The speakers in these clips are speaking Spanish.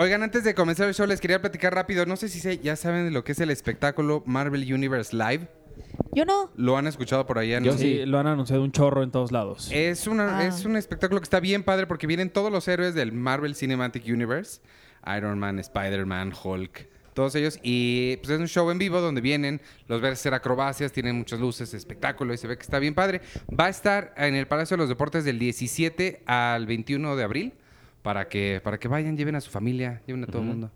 Oigan, antes de comenzar el show, les quería platicar rápido. No sé si se- ya saben de lo que es el espectáculo Marvel Universe Live. Yo no. ¿Lo han escuchado por allá? Yo sí, lo han anunciado un chorro en todos lados. Es, una, Ah. es un espectáculo que está bien padre porque vienen todos los héroes del Marvel Cinematic Universe. Iron Man, Spider-Man, Hulk, todos ellos. Y pues es un show en vivo donde vienen, los ves hacer acrobacias, tienen muchas luces, espectáculo y se ve que está bien padre. Va a estar en el Palacio de los Deportes del 17 al 21 de abril para que, para que vayan, lleven a su familia, lleven a todo el mundo.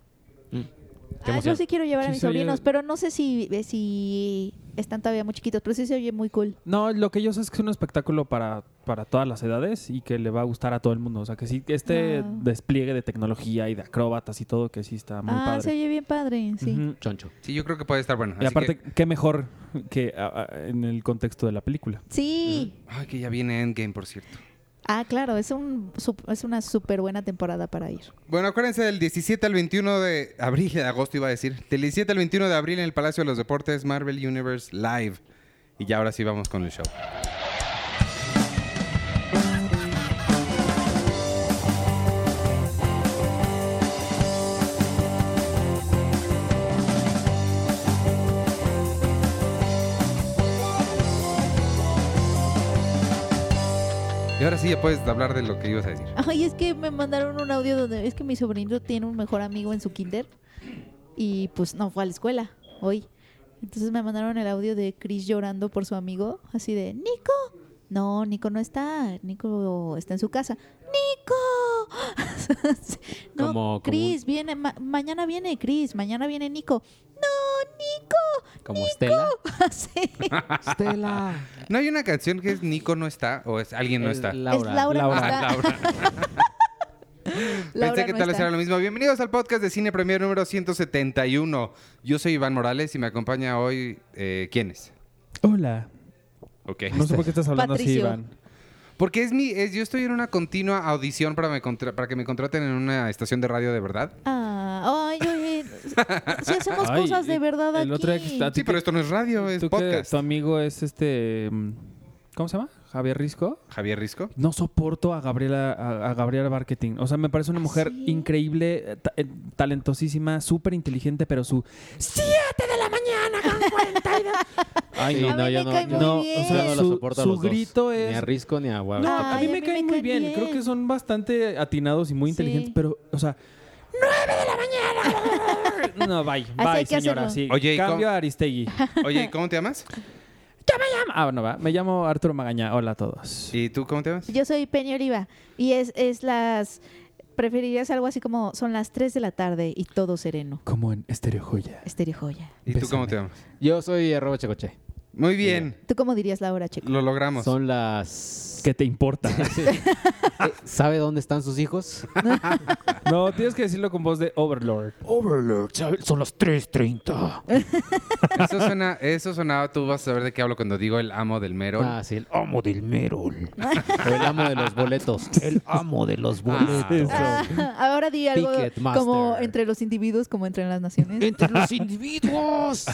Qué Ah, yo sí quiero llevar a mis oye- sobrinos, pero no sé si, eh, si están todavía muy chiquitos, pero sí se oye muy cool. No, lo que yo sé es que es un espectáculo para, para todas las edades y que le va a gustar a todo el mundo. O sea, que sí, este Ah. despliegue de tecnología y de acróbatas y todo, que sí está muy ah, se padre. oye bien padre, sí. Choncho. Sí, yo creo que puede estar bueno. Y Así aparte, que- qué mejor que a- a- en el contexto de la película. Sí. ay, que ya viene Endgame, por cierto. Ah, claro, es, un, es una súper buena temporada para ir. Bueno, acuérdense del 17 al 21 de abril, de agosto iba a decir. Del 17 al 21 de abril en el Palacio de los Deportes Marvel Universe Live. Y ya ahora sí vamos con el show. Y ahora sí ya puedes hablar de lo que ibas a decir. Ay, es que me mandaron un audio donde es que mi sobrinito tiene un mejor amigo en su kinder y pues no fue a la escuela hoy. Entonces me mandaron el audio de Chris llorando por su amigo, así de, Nico. No, Nico no está, Nico está en su casa. ¡Nico! no, Como- como Chris, viene, ma- mañana viene Chris, mañana viene Nico. No, Nico. Como Estela. Sí. Estela. ¿No hay una canción que es Nico no está o es alguien no Es está? Laura. Es Laura, no Laura. está. Laura. Laura Pensé que no tal vez era lo mismo. Bienvenidos al podcast de Cine Premier número 171. Yo soy Iván Morales y me acompaña hoy... Eh, ¿Quién es? Hola. Ok. No sé por qué estás hablando así. Iván. Porque es mi... es- yo estoy en una continua audición para, me contra- para que me contraten en una estación de radio de verdad. Ah, ay, si hacemos Ay, cosas de verdad el aquí. otro día que está- Sí, pero esto no es radio, es ¿Tú que podcast. tu amigo es este... mm, ¿Cómo se llama? Javier Risco. Javier Risco. No soporto a Gabriela, a, a Gabriela Marketing. O sea, me parece una mujer ¿Sí? increíble, eh, ta- eh, talentosísima, súper inteligente, pero su ¡Siete de la mañana con 42! Ay, no. No, yo me no, yo no, o sea, no lo su- soporto a su dos. grito Ni es- a Risco ni a No, Guadalupe. a mí me caen muy bien. Creo que son bastante atinados y muy Sí. inteligentes, pero, o sea, ¡nueve de la mañana! No, bye, hay bye, que señora. hacerlo. Sí, Oye, ¿y cambio cómo- a Aristegui. Oye, ¿y cómo te llamas? Ah, bueno, va. Me llamo Arturo Magaña. Hola a todos. ¿Y tú cómo te llamas? Yo soy Peña Oliva y es, es las... Preferirías algo así como son las 3 de la tarde y todo sereno. Como en Estereo Joya. Estéreo joya. ¿Y tú cómo Bésame. te llamas? Yo soy arroba checoche. Muy bien, ¿Tú cómo dirías la hora, chico? lo logramos. Son las... ¿Qué te importa? ¿Sabe dónde están sus hijos? no, tienes que decirlo con voz de Overlord. Overlord, son las 3.30. Eso suena, eso sonaba, tú vas a saber de qué hablo cuando digo el amo del mero. Ah, sí. El, Amo del Merol. o el amo de los boletos. El amo de los Ah, boletos. Ah, ahora di algo Ticketmaster. como entre los individuos, como entre las naciones. Entre los individuos.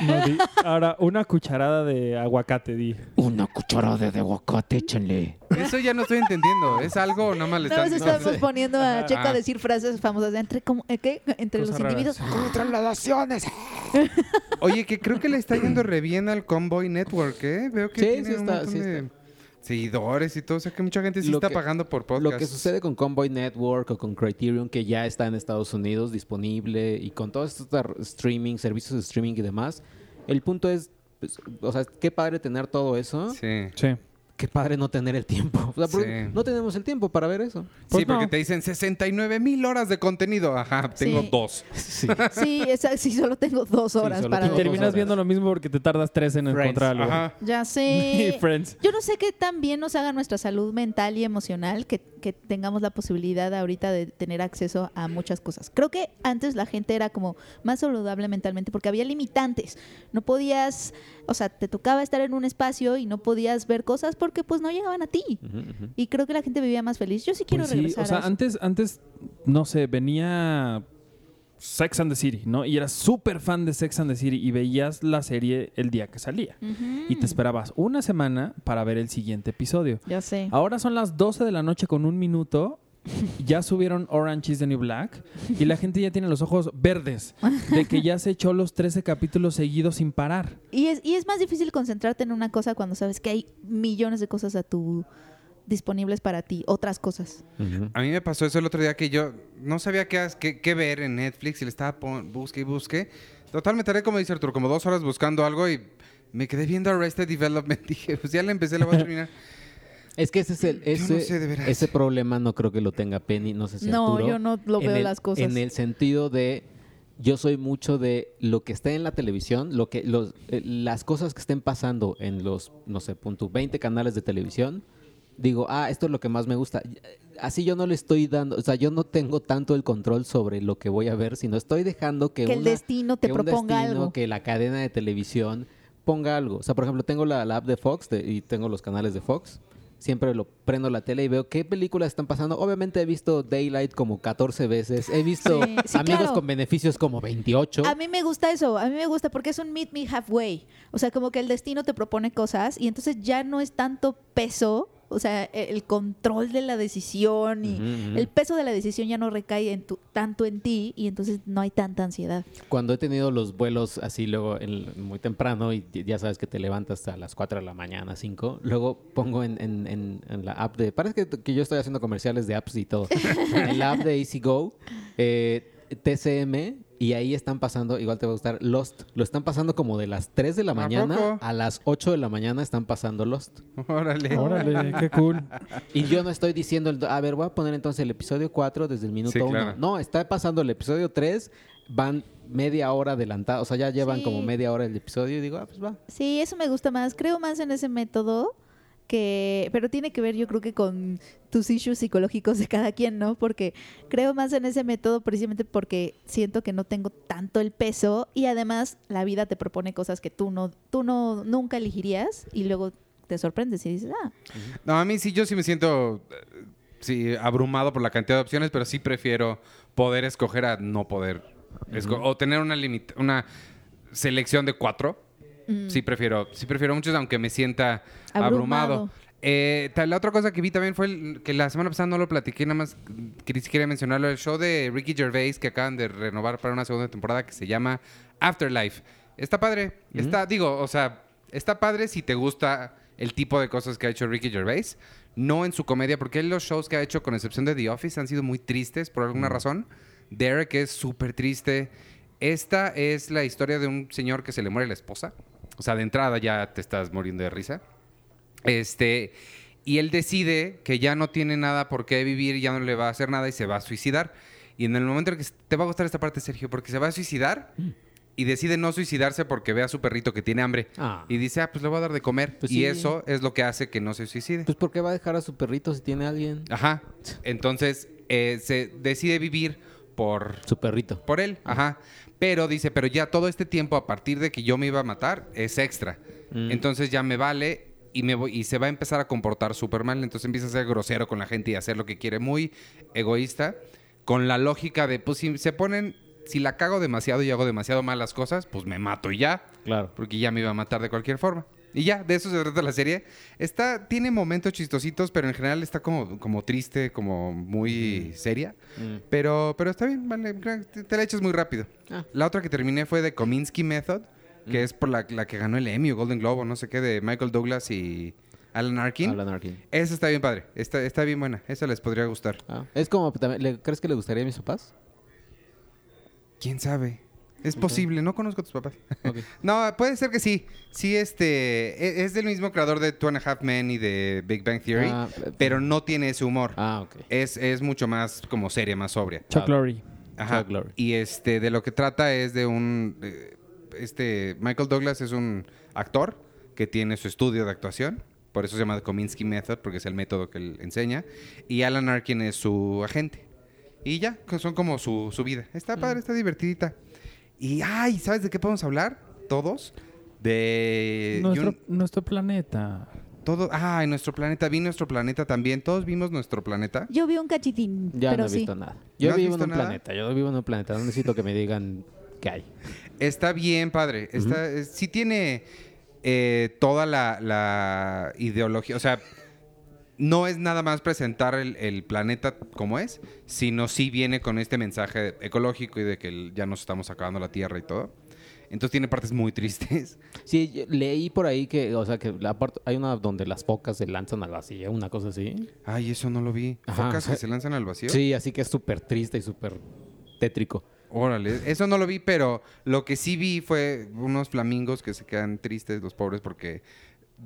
No, di- ahora, una cucharada de aguacate, di. Una cucharada de aguacate, échenle. Eso ya no estoy entendiendo. ¿Es algo o nada más le están estamos poniendo a Checo a decir frases famosas de entre, como, ¿eh, ¿qué? entre los Cosas raras. individuos. Contra las naciones. Oye, que creo que le está yendo re bien al Convoy Network, ¿eh? Veo que Sí, tiene sí un está, montón sí de seguidores y todo. O sea, que mucha gente sí Lo está que- pagando por podcast. Lo que sucede con Convoy Network o con Criterion, que ya está en Estados Unidos disponible, y con todos estos tar- streaming, servicios de streaming y demás, el punto es, pues, o sea, qué padre tener todo eso, Sí. Sí. Qué padre no tener el tiempo. O sea, porque Sí. no tenemos el tiempo para ver eso. Pues sí, porque no. te dicen 69 mil horas de contenido. Ajá, tengo Sí. dos. Sí. Sí, esa- sí, solo tengo dos horas para Y terminas horas. viendo lo mismo porque te tardas tres en Friends. encontrar algo. Ajá. Ya sé. Friends. Yo no sé qué tan bien nos haga nuestra salud mental y emocional que, que tengamos la posibilidad ahorita de tener acceso a muchas cosas. Creo que antes la gente era como más saludable mentalmente porque había limitantes. No podías, o sea, te tocaba estar en un espacio y no podías ver cosas porque pues no llegaban a ti. Y creo que la gente vivía más feliz. Yo sí quiero Pues sí, regresar o sea, a antes, antes, no sé, venía Sex and the City, ¿no? Y eras súper fan de Sex and the City y veías la serie el día que salía. Y te esperabas una semana para ver el siguiente episodio. Ya sé. Ahora son las 12 de la noche con un minuto ya subieron Orange is the New Black y la gente ya tiene los ojos verdes de que ya se echó los 13 capítulos seguidos sin parar. Y es, y es más difícil concentrarte en una cosa cuando sabes que hay millones de cosas a tu disponibles para ti, otras cosas. A mí me pasó eso el otro día que yo no sabía qué, has- qué, qué ver en Netflix y le estaba pon- busque y busque. Total, me tardé, como dice Arturo, como dos horas buscando algo y me quedé viendo Arrested Development. Dije, pues ya la empecé, la voy a terminar. Es que ese es el, no ese, sé, de veras. ese problema no creo que lo tenga Penny, no sé si No, Arturo. yo no lo En veo el- las cosas. En el sentido de yo soy mucho de lo que está en la televisión, lo que los eh, las cosas que estén pasando en los no sé, punto 20 canales de televisión. Digo, ah, esto es lo que más me gusta. Así yo no le estoy dando, o sea, yo no tengo tanto el control sobre lo que voy a ver, sino estoy dejando que, Que el destino te que un proponga destino, algo. que la cadena de televisión ponga algo. O sea, por ejemplo, tengo la, la app de Fox de- y tengo los canales de Fox. Siempre lo prendo la tele y veo qué películas están pasando. Obviamente he visto Daylight como 14 veces. He visto Sí, sí, Amigos claro. con Beneficios como 28. A mí me gusta eso, a mí me gusta porque es un meet me halfway. O sea, como que el destino te propone cosas y entonces ya no es tanto peso, o sea, e- el control de la decisión y el peso de la decisión ya no recae en tu- tanto en ti y entonces no hay tanta ansiedad. Cuando he tenido los vuelos así luego en- muy temprano y ya sabes que te levantas a las 4 de la mañana, 5, luego pongo en, en- en- en la app de... Parece que, que yo estoy haciendo comerciales de apps y todo. en la app de Easy Go, eh, TCM, y ahí están pasando, igual te va a gustar, Lost. Lo están pasando como de las 3 de la ¿A mañana poco? a las 8 de la mañana están pasando Lost. Órale. Órale, qué cool. Y yo no estoy diciendo, el- a ver, voy a poner entonces el episodio 4 desde el minuto Sí, 1. claro. No, está pasando el episodio 3, van media hora adelantado, o sea, ya llevan Sí. como media hora el episodio y digo, ah, pues va. Sí, eso me gusta más, creo más en ese método que pero tiene que ver yo creo que con tus issues psicológicos de cada quien, ¿no? Porque creo más en ese método precisamente porque siento que no tengo tanto el peso y además la vida te propone cosas que tú no tú no nunca elegirías y luego te sorprendes y dices, "Ah, No, a mí sí, yo sí me siento sí, abrumado por la cantidad de opciones, pero sí prefiero poder escoger a no poder. esco- O tener una, limit- una selección de cuatro. Mm, Sí prefiero, sí prefiero muchos, aunque me sienta Abrumado. abrumado. Eh, la otra cosa que vi también fue el- que la semana pasada no lo platiqué, nada más quería, mencionarlo, el show de Ricky Gervais que acaban de renovar para una segunda temporada que se llama Afterlife. Está padre, está, digo, o sea, está padre si te gusta el tipo de cosas que ha hecho Ricky Gervais, no en su comedia, porque él los shows que ha hecho, con excepción de The Office, han sido muy tristes por alguna razón. Derek es súper triste. Esta es la historia de un señor que se le muere la esposa. O sea, de entrada ya te estás muriendo de risa. Este, y él decide que ya no tiene nada por qué vivir, ya no le va a hacer nada y se va a suicidar. Y en el momento en que te va a gustar esta parte, Sergio, porque se va a suicidar y decide no suicidarse porque ve a su perrito que tiene hambre. Ah. Y dice, ah, pues le voy a dar de comer. Pues y sí. eso es lo que hace que no se suicide. Pues ¿por qué va a dejar a su perrito si tiene a alguien? Ajá. Entonces, eh, se decide vivir por Su perrito. por él, ajá. Pero dice, pero ya todo este tiempo a partir de que yo me iba a matar es extra. Mm. Entonces ya me vale y me voy y se va a empezar a comportar súper mal. Entonces empieza a ser grosero con la gente y a hacer lo que quiere, muy egoísta, con la lógica de, pues si se ponen, si la cago demasiado y hago demasiado malas cosas, pues me mato y ya, Claro. porque ya me iba a matar de cualquier forma. Y ya, de eso se trata la serie. Está, tiene momentos chistositos, pero en general está como, como triste, como muy seria. Mm. Pero, pero está bien, vale, te, te la echas muy rápido. Ah. La otra que terminé fue de Kominsky Method, que es por la, la que ganó el Emmy o Golden Globe o no sé qué, de Michael Douglas y Alan Arkin. Alan Arkin. Esa está bien padre, está, está bien buena, esa les podría gustar. Ah, Es como, también- ¿le- ¿crees que le gustaría a mis papás? ¿Quién sabe? Es posible, no conozco a tus papás. No, puede ser que sí. Sí, este, e- es del mismo creador de Two and a Half Men y de Big Bang Theory, Ah, pero no tiene ese humor. Ah, ok. Es, es mucho más como seria, más sobria. Chuck Lorre. Ajá. Chuck Lorre. Y este, de lo que trata es de un. eh, Este, Michael Douglas es un actor que tiene su estudio de actuación. Por eso se llama The Kominsky Method, porque es el método que él enseña. Y Alan Arkin es su agente. Y ya, son como su, su vida. Está Mm. padre, está divertidita. Y, ay, ¿sabes de qué podemos hablar? Todos. De. Nuestro, nuestro planeta. todo, ay, nuestro planeta. Vi nuestro planeta también. Todos vimos nuestro planeta. yo vi un cachitín, Ya pero no he sí. visto nada. Yo ¿No vivo en un nada? planeta. Yo vivo en un planeta. No necesito que me digan qué hay. Está bien, padre. Está, es- sí tiene eh, toda la, la ideología. O sea, no es nada más presentar el, el planeta como es, sino sí viene con este mensaje ecológico y de que ya nos estamos acabando la Tierra y todo. Entonces tiene partes muy tristes. Sí, leí por ahí que, o sea, que la parte, hay una donde las focas se lanzan al vacío, una cosa así. Ay, eso no lo vi. Ajá, Focas que se lanzan al vacío. Sí, así que es súper triste y súper tétrico. Órale, eso no lo vi, pero lo que sí vi fue unos flamingos que se quedan tristes, los pobres, porque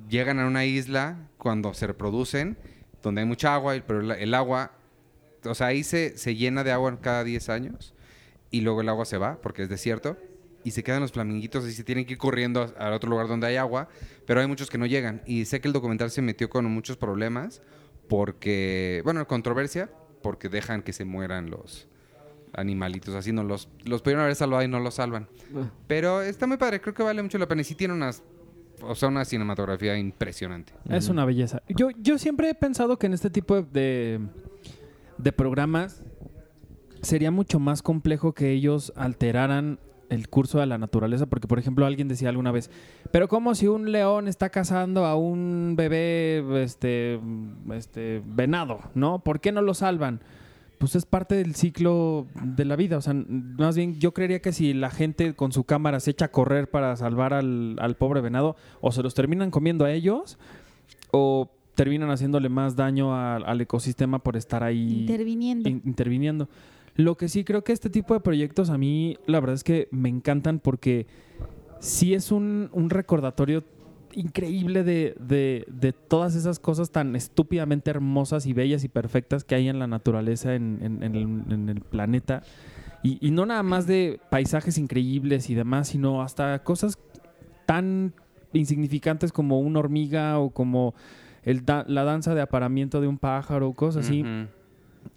llegan a una isla cuando se reproducen, donde hay mucha agua, pero el agua, o sea, ahí se, se llena de agua cada 10 años y luego el agua se va porque es desierto y se quedan los flaminguitos y se tienen que ir corriendo a- al otro lugar donde hay agua, pero hay muchos que no llegan. Y sé que el documental se metió con muchos problemas porque, bueno, controversia, porque dejan que se mueran los animalitos, así no los, los pudieron haber salvado y no los salvan. Pero está muy padre, creo que vale mucho la pena y sí tiene unas, o sea, una cinematografía impresionante. Es una belleza. Yo, yo siempre he pensado que en este tipo de, de programas sería mucho más complejo que ellos alteraran el curso de la naturaleza, porque por ejemplo alguien decía alguna vez, pero como si un león está cazando a un bebé este, este venado, ¿no? ¿Por qué no lo salvan? Pues es parte del ciclo de la vida. O sea, más bien yo creería que si la gente con su cámara se echa a correr para salvar al, al pobre venado, o se los terminan comiendo a ellos, o terminan haciéndole más daño a- al ecosistema por estar ahí Interviniendo. in- interviniendo. Lo que sí creo que este tipo de proyectos a mí la verdad es que me encantan porque sí es un, un recordatorio increíble de, de- de todas esas cosas tan estúpidamente hermosas y bellas y perfectas que hay en la naturaleza, en, en- en el, en el planeta. Y, y no nada más de paisajes increíbles y demás, sino hasta cosas tan insignificantes como una hormiga o como el da- la danza de aparamiento de un pájaro, cosas así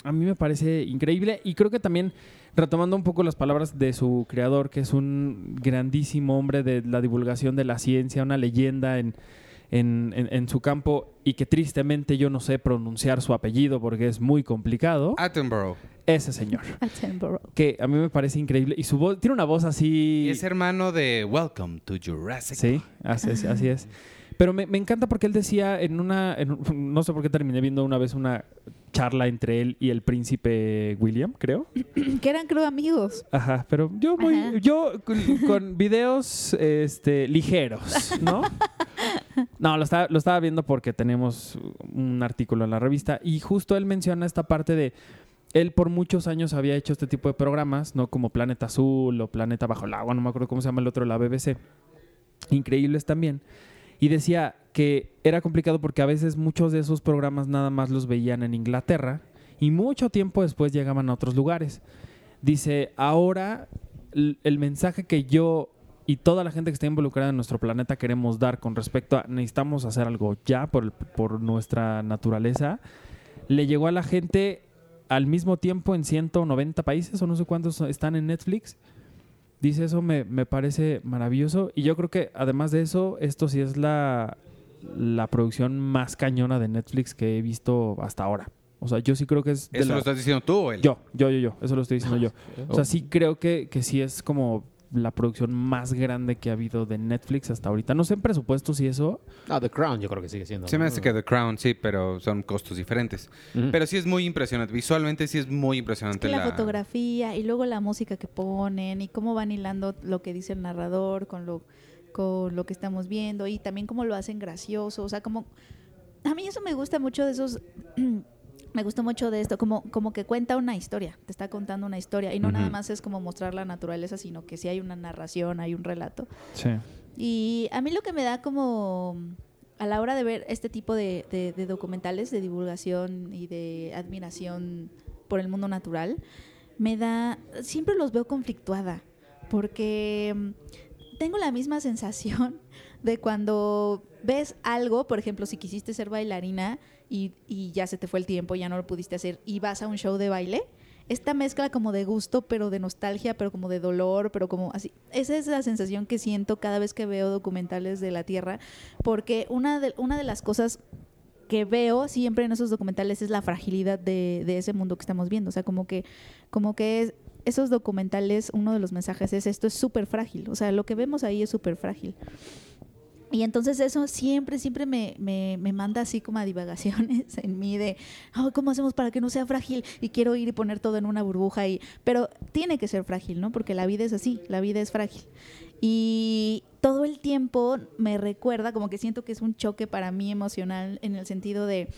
a mí me parece increíble y creo que también retomando un poco las palabras de su creador, que es un grandísimo hombre de la divulgación de la ciencia, una leyenda en, en, en- en su campo y que tristemente yo no sé pronunciar su apellido porque es muy complicado, Attenborough. ese señor, Attenborough. que a mí me parece increíble y su voz, tiene una voz así... Es hermano de Welcome to Jurassic. Sí, así es. Así es. Pero me, me encanta porque él decía en una, en no sé por qué terminé viendo una vez una charla entre él y el príncipe William, creo. que eran, creo, amigos. Ajá, pero yo muy, Ajá. yo con, con videos este, ligeros, ¿no? No, lo estaba, lo estaba viendo porque tenemos un artículo en la revista y justo él menciona esta parte de él por muchos años había hecho este tipo de programas, ¿no? Como Planeta Azul o Planeta Bajo el Agua, no me acuerdo cómo se llama el otro, la BBC. Increíbles también. Y decía que era complicado porque a veces muchos de esos programas nada más los veían en Inglaterra y mucho tiempo después llegaban a otros lugares. Dice, ahora el mensaje que yo y toda la gente que está involucrada en nuestro planeta queremos dar con respecto a necesitamos hacer algo ya por, el- por nuestra naturaleza, le llegó a la gente al mismo tiempo en 190 países o no sé cuántos están en Netflix. Dice eso me, me parece maravilloso y yo creo que además de eso, esto sí es la, la producción más cañona de Netflix que he visto hasta ahora. O sea, yo sí creo que es... de ¿Eso la- lo estás diciendo tú o él? yo, yo, yo, yo. Eso lo estoy diciendo yo. O sea, sí creo que, que sí es como la producción más grande que ha habido de Netflix hasta ahorita. No sé en presupuestos y eso. Ah, The Crown yo creo que sigue siendo. Se me hace que The Crown, sí, pero son costos diferentes. Pero sí es muy impresionante. Visualmente sí es muy Es impresionante que la fotografía y luego la música que ponen y cómo van hilando lo que dice el narrador con lo, con lo que estamos viendo y también cómo lo hacen gracioso. O sea, como... A mí eso me gusta mucho de esos... me gusta mucho de esto, como, como que cuenta una historia, te está contando una historia y no nada Ujú. más es como mostrar la naturaleza, sino que sí hay una narración, hay un relato. Sí. Y a mí lo que me da como a la hora de ver este tipo de, de- de documentales de divulgación y de admiración por el mundo natural, me da, siempre los veo conflictuada, porque tengo la misma sensación de cuando ves algo, por ejemplo, si quisiste ser bailarina y, y ya se te fue el tiempo, ya no lo pudiste hacer y vas a un show de baile, esta mezcla como de gusto, pero de nostalgia, pero como de dolor, pero como así. Esa es la sensación que siento cada vez que veo documentales de la Tierra, porque una de, una de las cosas que veo siempre en esos documentales es la fragilidad de, de ese mundo que estamos viendo. O sea, como que, como que es- esos documentales, uno de los mensajes es esto es súper frágil. O sea, lo que vemos ahí es súper frágil. Y entonces eso siempre, siempre me, me, me manda así como a divagaciones en mí de, "Ay, ¿cómo hacemos para que no sea frágil? Y quiero ir y poner todo en una burbuja. Y... Pero tiene que ser frágil, ¿no? Porque la vida es así, la vida es frágil. Y todo el tiempo me recuerda, como que siento que es un choque para mí emocional en el sentido de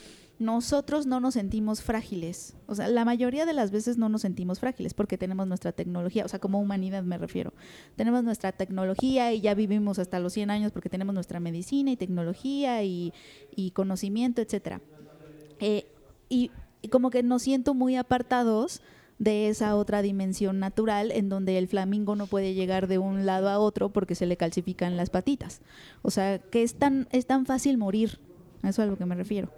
nosotros no nos sentimos frágiles. O sea, la mayoría de las veces no nos sentimos frágiles porque tenemos nuestra tecnología, o sea, como humanidad me refiero. Tenemos nuestra tecnología y ya vivimos hasta los 100 años porque tenemos nuestra medicina y tecnología y, conocimiento. Eh, y, y como que nos siento muy apartados de esa otra dimensión natural en donde el flamingo no puede llegar de un lado a otro porque se le calcifican las patitas. O sea, que es tan, es tan fácil morir. Eso es a lo que me refiero.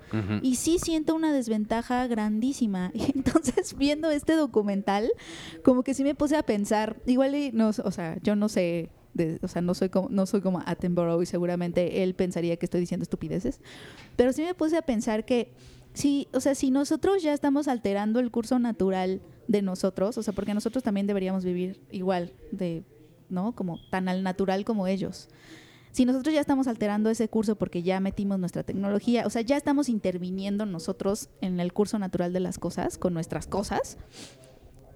Y sí siento una desventaja grandísima. Y entonces, viendo este documental, como que sí me puse a pensar, igual, y no, o sea, yo no sé, de- o sea, no soy como, no soy como Attenborough y seguramente él pensaría que estoy diciendo estupideces, pero sí me puse a pensar que sí, o sea, si nosotros ya estamos alterando el curso natural de nosotros, o sea, porque nosotros también deberíamos vivir igual de, ¿no? Como tan al natural como ellos si nosotros ya estamos alterando ese curso porque ya metimos nuestra tecnología, o sea, ya estamos interviniendo nosotros en el curso natural de las cosas, con nuestras cosas,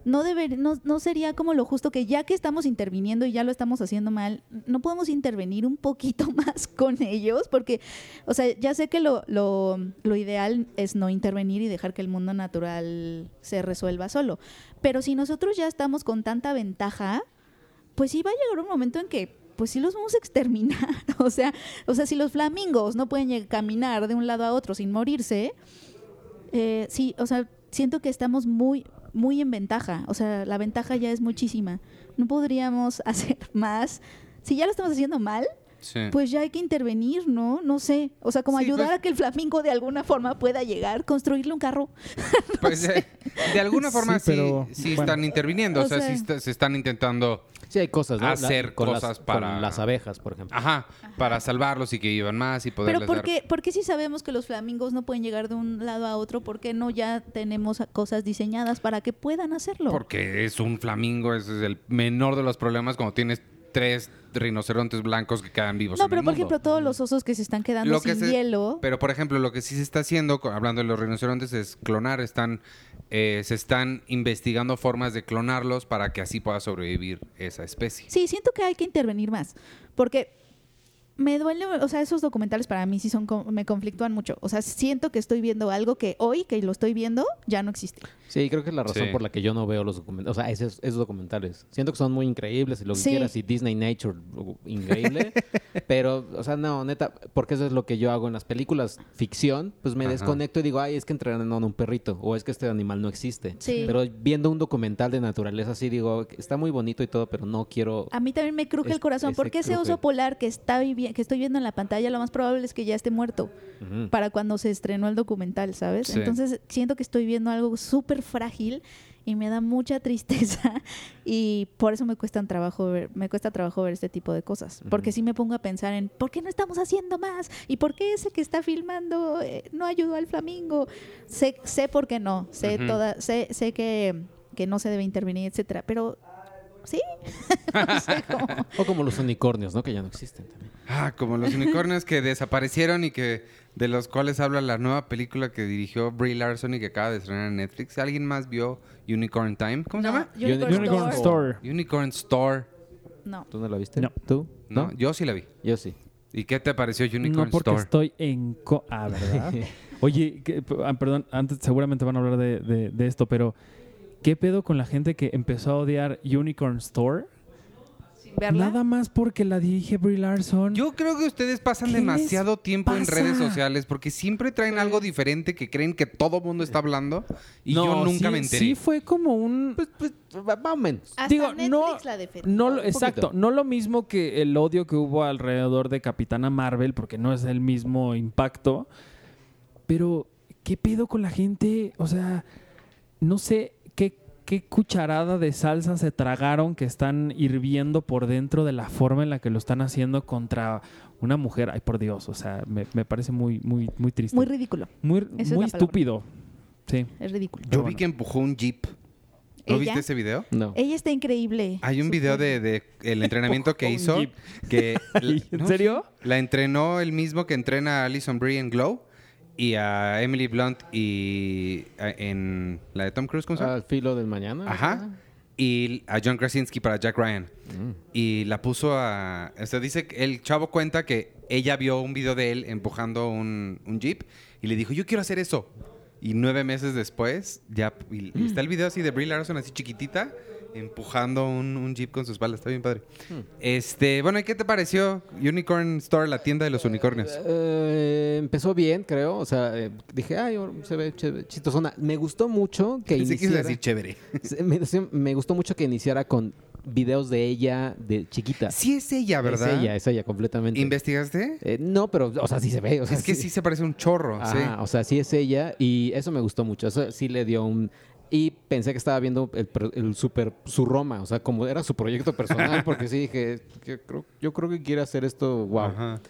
no, deber, no, no sería como lo justo que ya que estamos interviniendo y ya lo estamos haciendo mal, no podemos intervenir un poquito más con ellos, porque, o sea, ya sé que lo, lo, lo ideal es no intervenir y dejar que el mundo natural se resuelva solo, pero si nosotros ya estamos con tanta ventaja, pues sí va a llegar un momento en que pues sí los vamos a exterminar. o sea, o sea, si los flamingos no pueden caminar de un lado a otro sin morirse, eh, sí, o sea, siento que estamos muy, muy en ventaja. O sea, la ventaja ya es muchísima. No podríamos hacer más. Si ya lo estamos haciendo mal, Sí. pues ya hay que intervenir, ¿no? No sé. O sea, como Sí, ayudar pues- a que el flamingo de alguna forma pueda llegar, construirle un carro. Pues, eh, de alguna forma Sí, sí, pero, sí bueno. están interviniendo. O, O sea, sí está- se están intentando, Sí, hay cosas, ¿no? La- Hacer con cosas las, para- Con las abejas, por ejemplo. ajá, para salvarlos y que vivan más y poderles Pero ¿por dar- qué, por qué si sabemos que los flamingos no pueden llegar de un lado a otro, por qué no ya tenemos cosas diseñadas para que puedan hacerlo? Porque es un flamingo, ese es el menor de los problemas cuando tienes tres rinocerontes blancos que quedan vivos no, en pero el por mundo. ejemplo, todos los osos que se están quedando Lo que sin se- hielo. Pero, por ejemplo, lo que sí se está haciendo, hablando de los rinocerontes, es clonar. Están, eh, se están investigando formas de clonarlos para que así pueda sobrevivir esa especie. Sí, siento que hay que intervenir más. Porque me duele, o sea, esos documentales para mí sí son, me conflictúan mucho. O sea, siento que estoy viendo algo que hoy, que lo estoy viendo, ya no existe. Sí, creo que es la razón Sí. por la que yo no veo los documentales. O sea, esos, esos documentales. Siento que son muy increíbles y lo que Sí. quieras. Y Disney Nature, uh, increíble. pero, o sea, no, neta, porque eso es lo que yo hago en las películas ficción. Pues me Ajá. desconecto y digo, ay, es que entrenan a un perrito. O es que este animal no existe. Sí. Pero viendo un documental de naturaleza así, digo, está muy bonito y todo, pero no quiero. A mí también me cruje Es- el corazón. Porque ese cruje. oso polar que, está que estoy viendo en la pantalla, lo más probable es que ya esté muerto. Para cuando se estrenó el documental, ¿sabes? Sí. Entonces siento que estoy viendo algo súper frágil y me da mucha tristeza y por eso me cuesta trabajo ver, me cuesta trabajo ver este tipo de cosas, porque sí me pongo a pensar en ¿por qué no estamos haciendo más? ¿Y por qué ese que está filmando eh, no ayudó al flamingo? Sé, sé por qué no, sé toda, sé, sé que, que no se debe intervenir, etcétera, pero sí, no sé cómo. O como los unicornios, ¿no? Que ya no existen también. Ah, como los unicornios que desaparecieron y que de los cuales habla la nueva película que dirigió Brie Larson y que acaba de estrenar en Netflix. ¿Alguien más vio Unicorn Time? ¿Cómo se llama? Unicorn, Unicorn Store. Store. Unicorn Store. No. ¿Tú no la viste? No. ¿Tú? No, yo sí la vi. Yo sí. ¿Y qué te pareció Unicorn No porque Store? estoy en... co- ah, ¿verdad? Oye, que- ah, perdón, antes seguramente van a hablar de, de- de esto, pero ¿qué pedo con la gente que empezó a odiar Unicorn Store? ¿Verla? Nada más porque la dirige Brie Larson. Yo creo que ustedes pasan ¿Qué demasiado tiempo en redes sociales porque siempre traen algo diferente que creen que todo mundo está hablando y yo No, nunca sí- me enteré. Sí fue como un... Pues, pues, va- más o menos. Hasta Digo, Netflix no- la. No, lo- exacto, no lo mismo que el odio que hubo alrededor de Capitana Marvel, porque no es el mismo impacto. Pero, ¿qué pedo con la gente? O sea, no sé qué, cucharada de salsa se tragaron que están hirviendo por dentro de la forma en la que lo están haciendo contra una mujer. Ay, por Dios, o sea, me, me parece muy, muy, muy triste. Muy ridículo. muy es muy estúpido. Sí. Es ridículo. Yo Pero vi bueno. que empujó un jeep. ¿No ¿Ella? viste ese video? No. Ella está increíble. Hay un video de, de el entrenamiento que hizo que ¿En no, serio? La entrenó el mismo que entrena a Alison Brie en Glow y a Emily Blunt y a- en la de Tom Cruise, ¿cómo se llama? Al filo del mañana. Ajá. Y a John Krasinski para Jack Ryan. Mm. Y la puso a... O sea, dice que el chavo cuenta que ella vio un video de él empujando un, un jeep y le dijo, yo quiero hacer eso. Y nueve meses después, ya... Y, y está el video así de Brie Larson así chiquitita empujando un, un jeep con su espalda. Está bien padre. Este... Bueno, ¿y qué te pareció Unicorn Store, la tienda de los unicornios? Eh, empezó bien, creo. O sea, eh, dije, ay, se ve chévere, chistosona. Me gustó mucho que a iniciara... decir chévere. Me, gustó mucho que iniciara con videos de ella de chiquita. Sí es ella, ¿verdad? Es ella, es ella, completamente. ¿Investigaste? Eh, no, pero, o sea, sí se ve. O sea, Es que sí se parece un chorro, sí. Ajá, o sea, sí es ella y eso me gustó mucho. Eso sí le dio un... Y pensé que estaba viendo el, el super, su Roma, o sea, como era su proyecto personal, porque sí dije, que creo- yo creo que quiere hacer esto, wow. Ajá.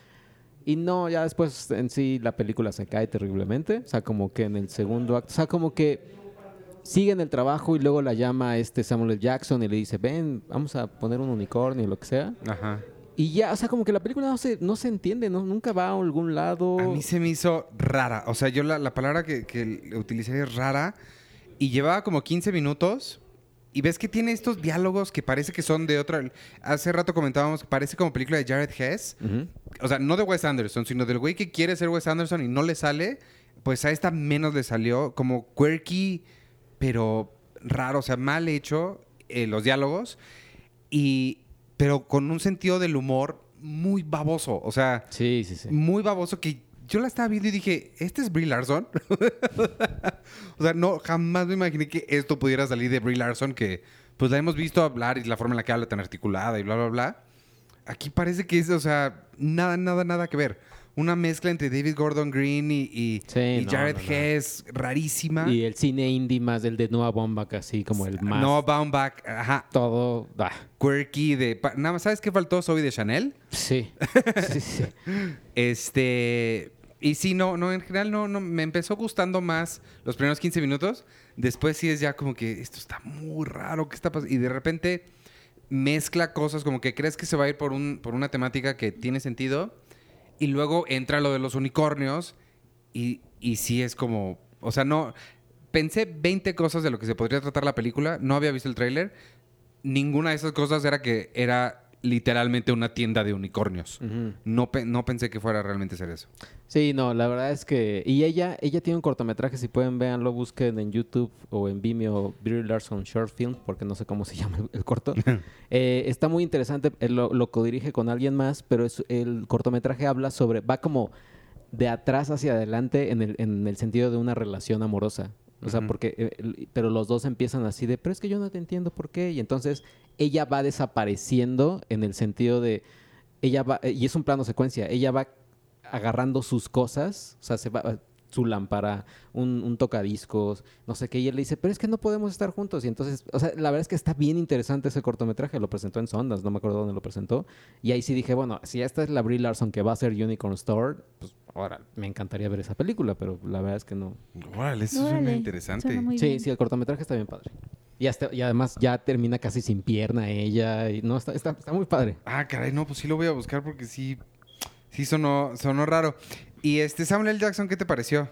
Y no, ya después en sí la película se cae terriblemente, o sea, como que en el segundo acto, o sea, como que sigue en el trabajo y luego la llama este Samuel L. Jackson y le dice, ven, vamos a poner un unicornio, lo que sea. Ajá. Y ya, o sea, como que la película no se, no se entiende, ¿no? nunca va a algún lado. A mí se me hizo rara. O sea, yo la, la palabra que, que utilicé es rara. Y llevaba como 15 minutos. Y ves que tiene estos diálogos que parece que son de otra. Hace rato comentábamos que parece como película de Jared Hess. O sea, no de Wes Anderson, sino del güey que quiere ser Wes Anderson y no le sale. Pues a esta menos le salió. Como quirky, pero raro. O sea, mal hecho eh, los diálogos. Y. Pero con un sentido del humor muy baboso. O sea Sí, sí, sí. muy baboso que yo la estaba viendo y dije, ¿este es Brie Larson? o sea, no, jamás me imaginé que esto pudiera salir de Brie Larson, que pues la hemos visto hablar y la forma en la que habla tan articulada y bla, bla, bla. Aquí parece que es, o sea, nada, nada, nada que ver. Una mezcla entre David Gordon Green y, y, Sí, y no, Jared no, no. Hess, rarísima. Y el cine indie más del de Noah Baumbach, así como el más... No, Baumbach, ajá, Todo... ah, quirky de... Nada más, ¿sabes qué faltó? Zoe de Chanel. sí. sí, sí. Este. Y sí, no, no, en general no, no, me empezó gustando más los primeros 15 minutos. Después sí es ya como que esto está muy raro, ¿qué está pasando? Y de repente mezcla cosas como que crees que se va a ir por, un, por una temática que tiene sentido. Y luego entra lo de los unicornios. Y, y sí es como. O sea, no. Pensé 20 cosas de lo que se podría tratar la película. No había visto el tráiler. Ninguna de esas cosas era que era literalmente una tienda de unicornios. Ujú. No, pe- no pensé que fuera realmente ser eso. Sí, no, la verdad es que... Y ella ella tiene un cortometraje, si pueden verlo, busquen en YouTube o en Vimeo, Brie Larson Short Film, porque no sé cómo se llama el, el corto. Eh, está muy interesante, él lo, lo codirige con alguien más, pero es- el cortometraje habla sobre... Va como de atrás hacia adelante en el, en el sentido de una relación amorosa. O sea, porque... eh, pero los dos empiezan así de, pero es que yo no te entiendo por qué. Y entonces ella va desapareciendo en el sentido de... Ella va... eh, Y es un plano secuencia. Ella va agarrando sus cosas, o sea, se va su lámpara, un, un tocadiscos, no sé qué, y él le dice, pero es que no podemos estar juntos. Y entonces, o sea, la verdad es que está bien interesante ese cortometraje, lo presentó en Sondas, no me acuerdo dónde lo presentó. Y ahí sí dije, bueno, si esta es la Brie Larson que va a ser Unicorn Store, pues ahora me encantaría ver esa película, pero la verdad es que no. Órale, eso suena Órale, interesante. suena sí, bien. sí, el cortometraje está bien padre. Y, hasta- y además ya termina casi sin pierna ella, y no, está, está, está muy padre. Ah, caray, no, pues sí lo voy a buscar porque sí, sí sonó, sonó raro. Y este Samuel L. Jackson, ¿qué te pareció?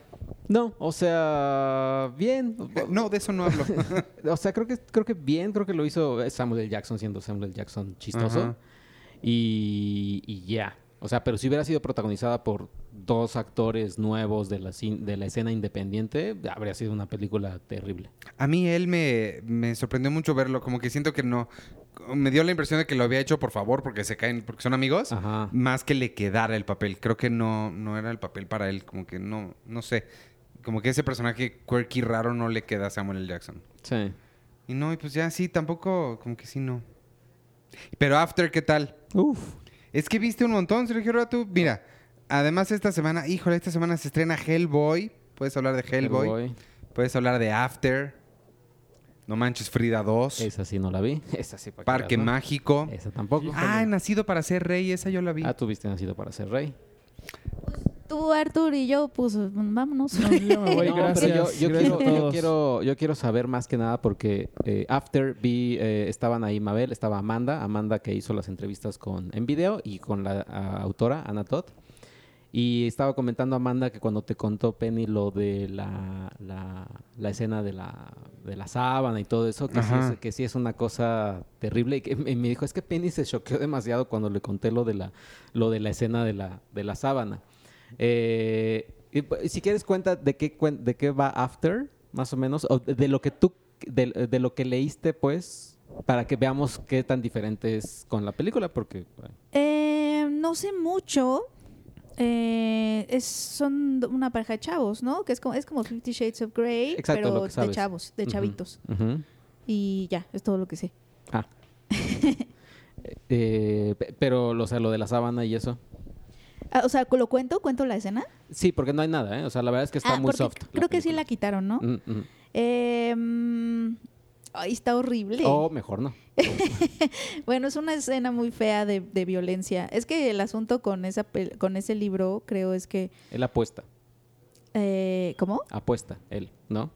No, o sea, bien. No, de eso no hablo. O sea, creo que, creo que bien, creo que lo hizo Samuel L. Jackson siendo Samuel L. Jackson chistoso. Ajá. Y, y ya. O sea, pero si hubiera sido protagonizada por dos actores nuevos de la, de la escena independiente, habría sido una película terrible. A mí él me, me sorprendió mucho verlo, como que siento que no... Me dio la impresión de que lo había hecho por favor, porque se caen, porque son amigos, Ajá. más que le quedara el papel. Creo que no, no era el papel para él, como que no, no sé. Como que ese personaje quirky raro no le queda a Samuel L. Jackson. Sí. Y no, y pues ya sí, tampoco, como que sí, no. Pero After, ¿qué tal? Uf. Es que viste un montón, Sergio Tú Mira, además esta semana, híjole, esta semana se estrena Hellboy. Puedes hablar de Hellboy. Hellboy. Puedes hablar de After. No manches Frida 2. Esa sí no la vi. Esa sí para Parque. Mágico. Esa tampoco. Ah, Nacido para ser rey, esa yo la vi. Ah, tuviste nacido para ser rey. tú, Artur y yo, pues vámonos. No, yo me voy, No, gracias. pero yo, yo gracias quiero, a yo, todos. quiero, yo quiero saber más que nada porque eh, After vi, eh, estaban ahí Mabel, estaba Amanda, Amanda que hizo las entrevistas con en video y con la autora Ana Todd. Y estaba comentando Amanda que cuando te contó Penny lo de la, la, la escena de la, de la sábana y todo eso, que sí, es, que sí es una cosa terrible. Y, que me me dijo, es que Penny se choqueó demasiado cuando le conté lo de la, lo de la escena de la, de la sábana. Eh, y, si quieres cuenta de qué, de qué va After, más o menos, o de, de lo que tú, de, de lo que leíste, pues, para que veamos qué tan diferente es con la película, porque... bueno, Eh, no sé mucho. Eh, es, son una pareja de chavos, ¿no? Que es como, es como Fifty Shades of Grey, Exacto, pero de sabes. chavos, de chavitos. Y ya, es todo lo que sé. Ah. Eh, pe- pero, o sea, lo de la sábana y eso. Ah, o sea, ¿lo cuento? ¿Cuento la escena? Sí, porque no hay nada, ¿eh? O sea, la verdad es que está Ah, muy soft. Creo que sí la quitaron, ¿no? Mm. Eh, ay, está horrible. O mejor no. Bueno, es una escena muy fea de, de violencia. Es que el asunto con esa con ese libro, creo, es que Él apuesta. eh, ¿cómo? Apuesta, él, ¿no?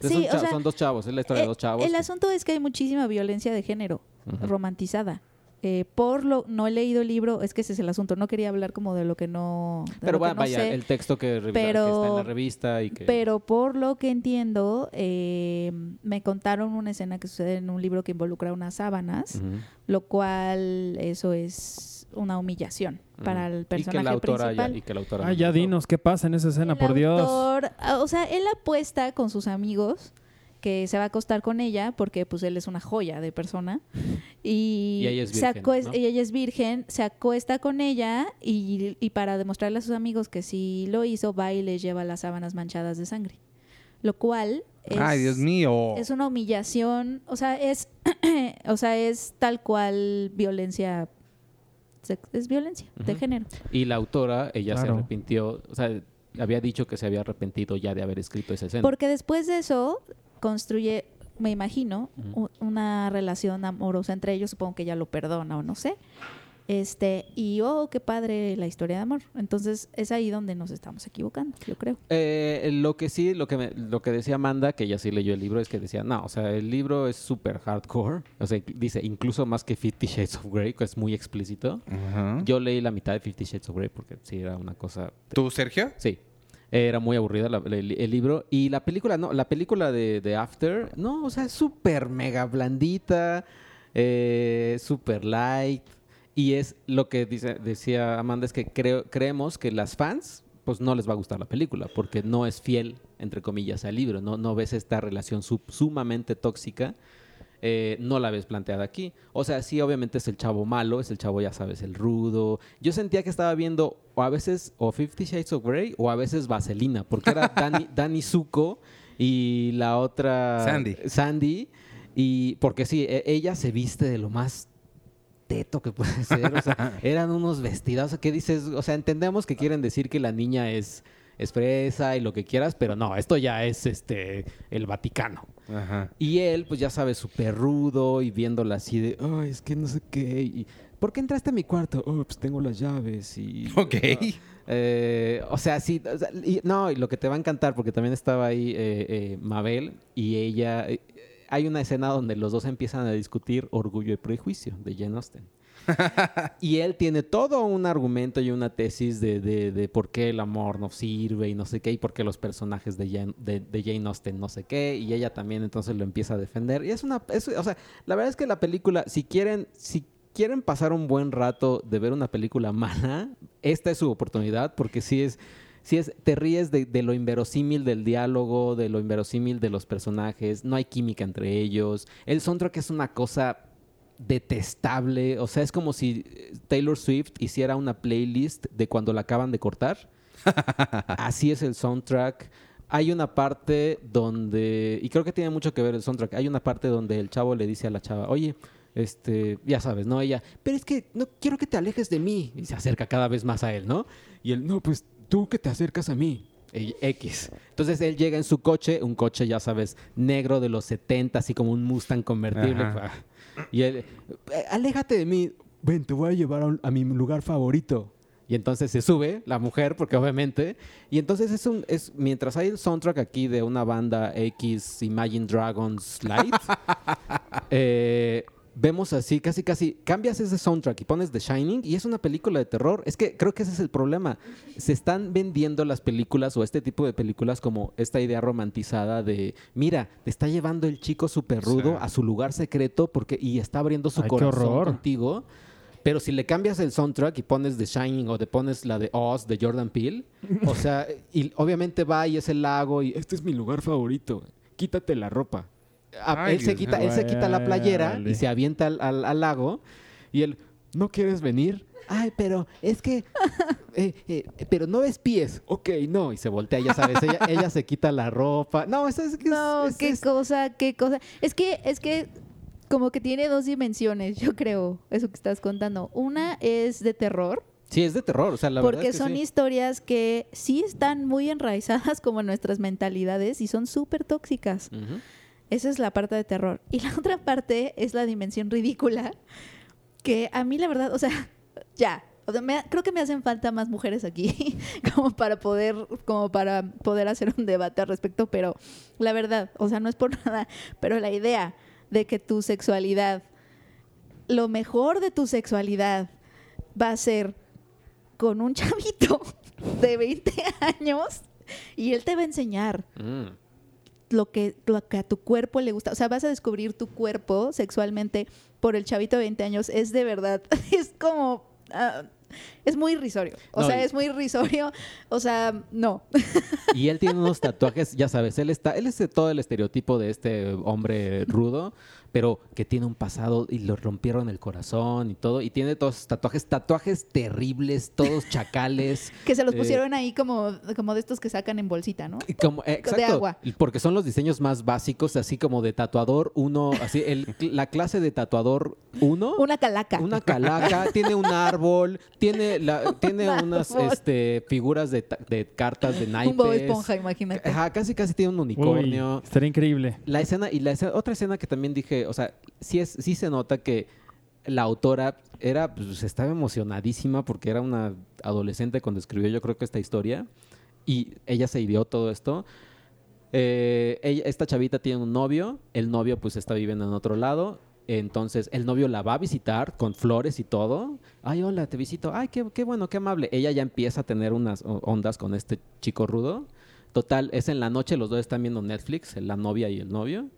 Sí, son, o cha- sea, son dos chavos, es la historia de Eh, dos chavos. El que- asunto es que hay muchísima violencia de género romantizada. Eh, por lo no he leído el libro, es que ese es el asunto. No quería hablar como de lo que no. de Pero lo que bueno, no vaya, sé. el texto que, revisa- que está en la revista y que... Pero por lo que entiendo, eh, me contaron una escena que sucede en un libro que involucra unas sábanas, lo cual eso es una humillación para el y que personaje la autora ya, principal. y que la autora Ah, ya dinos, ¿qué pasa en esa escena? El Por Dios. autor, ah, o sea, él apuesta con sus amigos que se va a acostar con ella porque pues él es una joya de persona y, Y ella es se virgen, acues- ¿no? y ella es virgen, se acuesta con ella y, y para demostrarle a sus amigos que sí lo hizo, va y les lleva las sábanas manchadas de sangre. Lo cual es, Ay, Dios mío. es una humillación, o sea, es o sea, es tal cual violencia es violencia de género. Y la autora, ella se arrepintió, o sea, había dicho que se había arrepentido ya de haber escrito esa escena. Porque después de eso construye, me imagino, una relación amorosa entre ellos. Supongo que ella lo perdona o no sé. Este, y oh, qué padre la historia de amor. Entonces es ahí donde nos estamos equivocando, yo creo. Eh, lo que sí, lo que, me- lo que decía Amanda, que ella sí leyó el libro, es que decía, no, o sea, el libro es súper hardcore. O sea, dice, incluso más que Fifty Shades of Grey, que es muy explícito. Yo leí la mitad de Fifty Shades of Grey porque sí era una cosa ¿Tú, Sergio? Sí. Era muy aburrida la- el, libro. Y la película, no. La película de, de After, no, o sea, es súper mega blandita, eh, súper light. Y es lo que dice, decía Amanda, es que creo, creemos que las fans, pues no les va a gustar la película, porque no es fiel, entre comillas, al libro. No, no ves esta relación sumamente tóxica. Eh, no la ves planteada aquí. O sea, sí, obviamente es el chavo malo, es el chavo, ya sabes, el rudo. Yo sentía que estaba viendo o a veces o Fifty Shades of Grey o a veces Vaselina, porque era Dani, Dani Zuko y la otra... Sandy. Sandy. Y porque sí, e- ella se viste de lo más teto que puede ser. O sea, eran unos vestidos. ¿Qué dices? O sea, entendemos que quieren decir que la niña es, es fresa y lo que quieras, pero no, esto ya es este el Vaticano. Ajá. Y él, pues ya sabes, súper rudo y viéndola así de, ay, es que no sé qué. Y, ¿Por qué entraste a mi cuarto? Oh, pues tengo las llaves y... Ok. Eh, o sea, sí, o sea, y- no, y lo que te va a encantar, porque también estaba ahí eh, eh, Mabel y ella. hay una escena donde los dos empiezan a discutir Orgullo y Prejuicio de Jane Austen. y él tiene todo un argumento y una tesis de, de- de por qué el amor no sirve y no sé qué, y por qué los personajes de Jane, de, de Jane Austen no sé qué, y ella también entonces lo empieza a defender. Y es una, o sea, la verdad es que la película, si quieren, si quieren pasar un buen rato de ver una película mala, esta es su oportunidad, porque sí es, sí es, te ríes de, de lo inverosímil del diálogo, de lo inverosímil de los personajes, no hay química entre ellos. El soundtrack es una cosa detestable, o sea, es como si eh, Taylor Swift hiciera una playlist de cuando la acaban de cortar. Así es el soundtrack. Hay una parte donde, y creo que tiene mucho que ver el soundtrack, hay una parte donde el chavo le dice a la chava, oye, este, ya sabes, ¿no? Ella, pero es que no quiero que te alejes de mí. Y se acerca cada vez más a él, ¿no? Y él, no, pues tú que te acercas a mí. Y X. Entonces él llega en su coche, un coche, ya sabes, negro de los 70, así como un Mustang convertible. Ajá. Y él, "Eh, aléjate de mí. Ven, te voy a llevar a, un- a mi lugar favorito. Y entonces se sube la mujer, porque obviamente. Y entonces es un. Es, mientras hay el soundtrack aquí de una banda X Imagine Dragons Light, eh, vemos así, casi, casi. Cambias ese soundtrack y pones The Shining y es una película de terror. Es que creo que ese es el problema. Se están vendiendo las películas o este tipo de películas como esta idea romantizada de: mira, te está llevando el chico súper rudo Sí. a su lugar secreto porque, y está abriendo su Ay, corazón contigo. Pero si le cambias el soundtrack y pones The Shining o te pones la de Oz de Jordan Peele, o sea, y obviamente va y es el lago y este es mi lugar favorito, quítate la ropa. Ay, él, se quita, él se quita la playera Vale. y se avienta al, al- al lago y él, ¿no quieres venir? Ay, pero es que, eh, eh, pero no ves pies. Ok, no. Y se voltea, ya sabes, ella, ella se quita la ropa. No, eso es que es- No, es- qué es- cosa, qué cosa. Es que, es que como que tiene dos dimensiones, yo creo, eso que estás contando. Una es de terror, Sí, es de terror, o sea, la verdad porque es que son sí. historias que sí están muy enraizadas como en nuestras mentalidades y son súper tóxicas. Esa es la parte de terror. Y la otra parte es la dimensión ridícula, que a mí la verdad, o sea, ya. O sea, me- creo que me hacen falta más mujeres aquí como para poder como para poder hacer un debate al respecto, pero la verdad, o sea, no es por nada, pero la idea de que tu sexualidad lo mejor de tu sexualidad va a ser con un chavito de 20 años y él te va a enseñar Mm. Lo que, lo que a tu cuerpo le gusta. O sea, vas a descubrir tu cuerpo sexualmente por el chavito de 20 años. Es de verdad, es como... ah, es muy irrisorio. O No, sea, es muy irrisorio. O sea, no. Y él tiene unos tatuajes, ya sabes, él está, él es de todo el estereotipo de este hombre rudo, pero que tiene un pasado y lo rompieron el corazón y todo, y tiene todos esos tatuajes, tatuajes terribles, todos chacales. Que se los Eh, pusieron ahí como, como de estos que sacan en bolsita, ¿no? y Como, eh, exacto, agua. porque son los diseños más básicos, así como de tatuador uno, así, el, la clase de tatuador uno. Una calaca. Una calaca, tiene un árbol, tiene, la, tiene Un unas este, figuras de, ta- de cartas de naipes. un Bob Esponja, imagínate. Ajá, casi casi tiene un Uy, unicornio. estaría increíble. La escena, y la escena- otra escena que también dije, o sea, sí, es, sí se nota que la autora era, pues estaba emocionadísima porque era una adolescente cuando escribió yo creo que esta historia y ella se ideó todo esto. Eh, esta chavita tiene un novio, el novio pues está viviendo en otro lado, entonces el novio la va a visitar con flores y todo. Ay, hola, te visito. Ay, qué, qué bueno, qué amable. Ella ya empieza a tener unas ondas con este chico rudo. Total, es en la noche, los dos están viendo Netflix, la novia y el novio.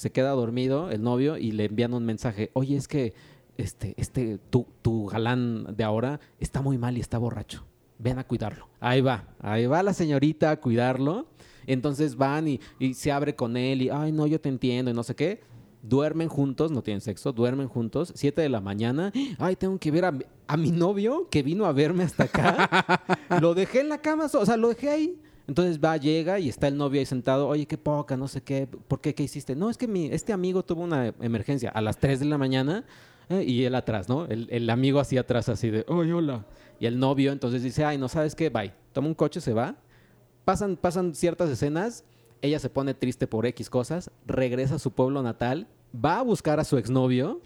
Se queda dormido el novio y le envían un mensaje. Oye, es que este, este, tu, tu galán de ahora está muy mal y está borracho. Ven a cuidarlo. Ahí va, ahí va la señorita a cuidarlo. Entonces van y, y se abre con él y, ay, no, yo te entiendo y no sé qué. Duermen juntos, no tienen sexo, duermen juntos, 7 de la mañana. Ay, tengo que ver a, mi- a mi novio que vino a verme hasta acá. lo dejé en la cama, o sea, lo dejé ahí. Entonces va, llega y está el novio ahí sentado. Oye, qué poca, no sé qué. ¿Por qué? ¿Qué hiciste? No, es que mi, este amigo tuvo una emergencia a las 3 de la mañana eh, y él atrás, ¿no? El, el amigo así atrás, así de, ay, hola. Y el novio entonces dice, ay, no sabes qué, bye. Toma un coche, se va. Pasan, pasan ciertas escenas. Ella se pone triste por X cosas. Regresa a su pueblo natal. Va a buscar a su exnovio.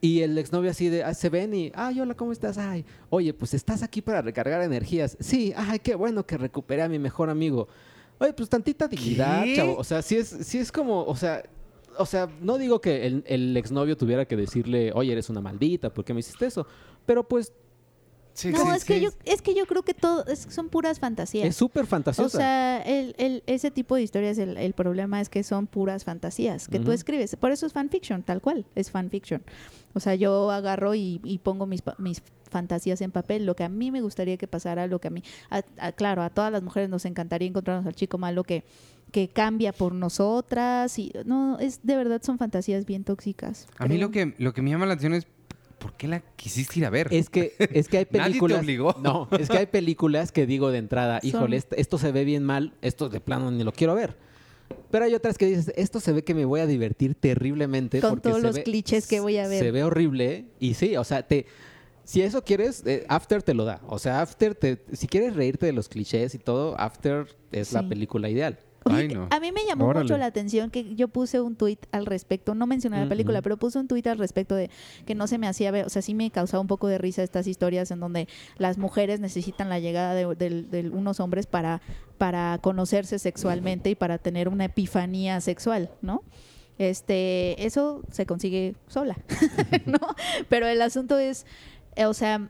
Y el exnovio así de, ah, se ven y, ay, hola, ¿cómo estás? Ay, oye, pues estás aquí para recargar energías. Sí, ay, qué bueno que recuperé a mi mejor amigo. Oye, pues tantita dignidad, ¿Qué? chavo. O sea, sí es, sí es como, o sea, o sea, no digo que el, el exnovio tuviera que decirle, oye, eres una maldita, ¿por qué me hiciste eso? Pero pues Sí, no, sí, es que yo, es que yo creo que todo es- son puras fantasías. es súper O fantasiosa. sea, el, el- ese tipo de historias, el, el problema es que son puras fantasías que tú escribes. Por eso es fanfiction, tal cual, es fanfiction. O sea, yo agarro y, y pongo mis, pa- mis fantasías en papel, lo que a mí me gustaría que pasara, lo que a mí, a- a- claro, a todas las mujeres nos encantaría encontrarnos al chico malo que, que cambia por nosotras. y No, es de verdad son fantasías bien tóxicas. A mí lo que, lo que me llama la atención es, ¿por qué la quisiste ir a ver? Es que, es que hay Nadie te películas. obligó. No, es que hay películas que digo de entrada, híjole, esto, esto se ve bien mal, esto de plano ni lo quiero ver. Pero hay otras que dices, esto se ve que me voy a divertir terriblemente. Con porque todos se los ve- clichés que voy a ver. Se ve horrible. Y sí, o sea, te. Si eso quieres, eh, After te lo da. O sea, After, te, si quieres reírte de los clichés y todo, After es la película ideal. Oye, Ay, no. A mí me llamó Órale. mucho la atención que yo puse un tuit al respecto, no mencioné la película, pero puse un tuit al respecto de que no se me hacía ver, o sea, sí me causaba un poco de risa estas historias en donde las mujeres necesitan la llegada de, de unos hombres para, para conocerse sexualmente y para tener una epifanía sexual, ¿no? Este, eso se consigue sola, ¿no? Pero el asunto es, eh, o sea,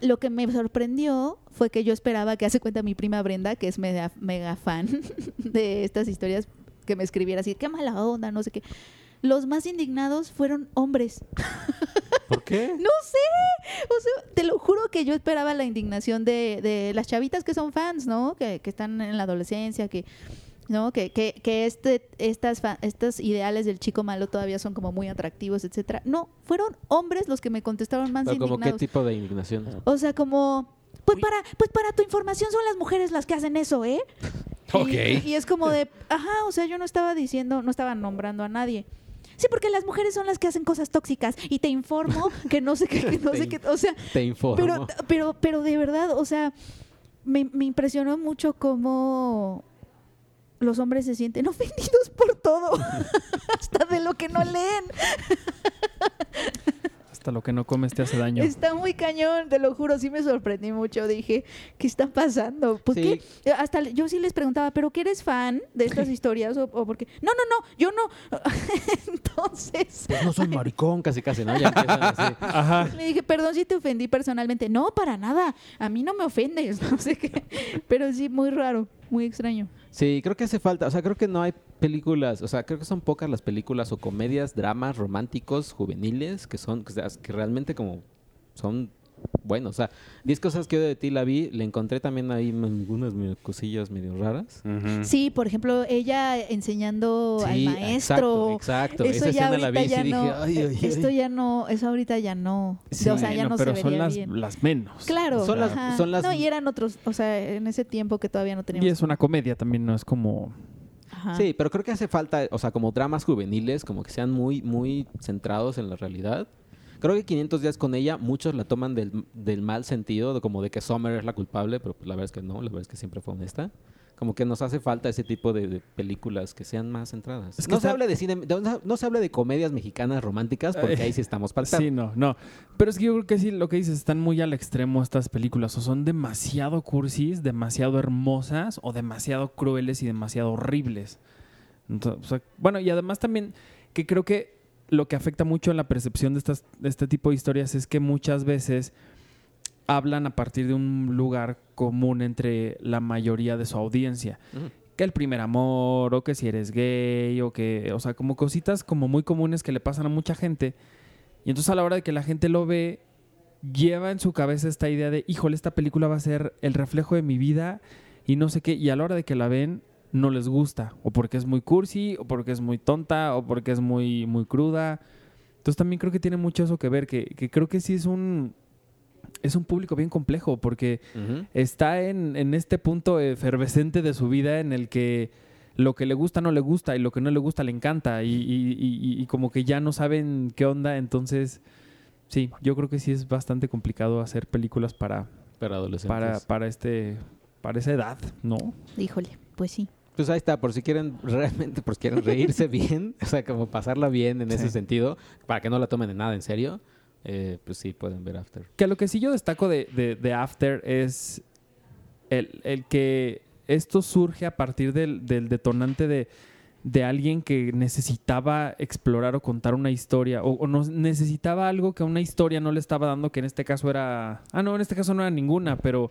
lo que me sorprendió fue que yo esperaba que hace cuenta mi prima Brenda, que es mega, mega fan de estas historias, que me escribiera así, qué mala onda, no sé qué. Los más indignados fueron hombres. ¿Por qué? No sé, o sea, te lo juro que yo esperaba la indignación de, de las chavitas que son fans, ¿no? Que, que están en la adolescencia, que no que, que, que este estas fa- estos ideales del chico malo todavía son como muy atractivos etcétera no fueron hombres los que me contestaron más Pero como qué tipo de indignación. o sea, como, pues para, pues para tu información son las mujeres las que hacen eso, ¿eh? Y- Ok. Y, es como de, ajá, o sea, yo no estaba diciendo, no estaba nombrando a nadie. Sí, porque las mujeres son las que hacen cosas tóxicas y te informo que no sé qué, que no sé qué, o sea, Te informo. pero, pero, pero de verdad, o sea, me, me impresionó mucho cómo los hombres se sienten ofendidos por todo, hasta de lo que no leen. Hasta lo que no comes te hace daño. Está muy cañón, te lo juro, sí me sorprendí mucho. Dije, ¿qué está pasando? ¿Por Sí. qué? Hasta le- yo sí les preguntaba, ¿pero qué eres fan de estas historias? O, o porque, no, no, no, yo no. Entonces, Pues no soy maricón, casi casi, ¿no? Ya así. Ajá. le dije, perdón si te ofendí personalmente. No, para nada. A mí no me ofendes, no sé qué. Pero sí, muy raro, muy extraño. Sí, creo que hace falta, o sea, creo que no hay películas, o sea, creo que son pocas las películas o comedias, dramas románticos, juveniles, que son, que, sea- que realmente como son buenos. O sea, 10 cosas que yo de ti la vi, le encontré también ahí algunas medio cosillas medio raras. Sí, por ejemplo, ella enseñando al maestro. Exacto, exacto. Eso Esa ya escena la ahorita vi y ya sí dije, no. ay, ay, Esto ay. ya no, eso ahorita ya no. Sí, o sea, ya bueno, no pero se son vería las, bien. las menos. Claro. Son las- son las- No, y eran otros, o sea, en ese tiempo que todavía no teníamos. Y es una comedia también, no es como... Sí, pero creo que hace falta, o sea, como dramas juveniles, como que sean muy, muy centrados en la realidad. Creo que 500 días con ella, muchos la toman del, del mal sentido, de como de que Summer es la culpable, pero pues la verdad es que no, la verdad es que siempre fue honesta. Como que nos hace falta ese tipo de, de películas que sean más centradas. Es que no está- se hable de cine, no, no se hable de comedias mexicanas románticas, porque Eh, ahí sí estamos faltando. Sí, no, no. Pero es que yo creo que sí, lo que dices, están muy al extremo estas películas. O son demasiado cursis, demasiado hermosas, o demasiado crueles y demasiado horribles. Entonces, o sea, bueno, y además también que creo que lo que afecta mucho en la percepción de, estas, de este tipo de historias es que muchas veces hablan a partir de un lugar común entre la mayoría de su audiencia que el primer amor, o que si eres gay, o que, o sea, como cositas como muy comunes que le pasan a mucha gente. Y entonces a la hora de que la gente lo ve, lleva en su cabeza esta idea de, híjole, esta película va a ser el reflejo de mi vida y no sé qué. Y a la hora de que la ven, no les gusta. O porque es muy cursi, o porque es muy tonta, o porque es muy, muy cruda. Entonces también creo que tiene mucho eso que ver, que, que creo que sí es un... Es un público bien complejo porque está en, en este punto efervescente de su vida en el que lo que le gusta no le gusta y lo que no le gusta le encanta y, y- y- y como que ya no saben qué onda, entonces sí, yo creo que sí es bastante complicado hacer películas para, Para adolescentes. para, para este para esa edad, ¿no? Híjole, pues sí. Pues ahí está, por si quieren realmente, por si quieren reírse bien, o sea, como pasarla bien en ese sentido, para que no la tomen de nada en serio, eh, pues sí, pueden ver After. Que lo que sí yo destaco de, de- de After es el, el que esto surge a partir del, del detonante de, de alguien que necesitaba explorar o contar una historia, o, o no- necesitaba algo que una historia no le estaba dando, que en este caso era... Ah, no, en este caso no era ninguna, pero...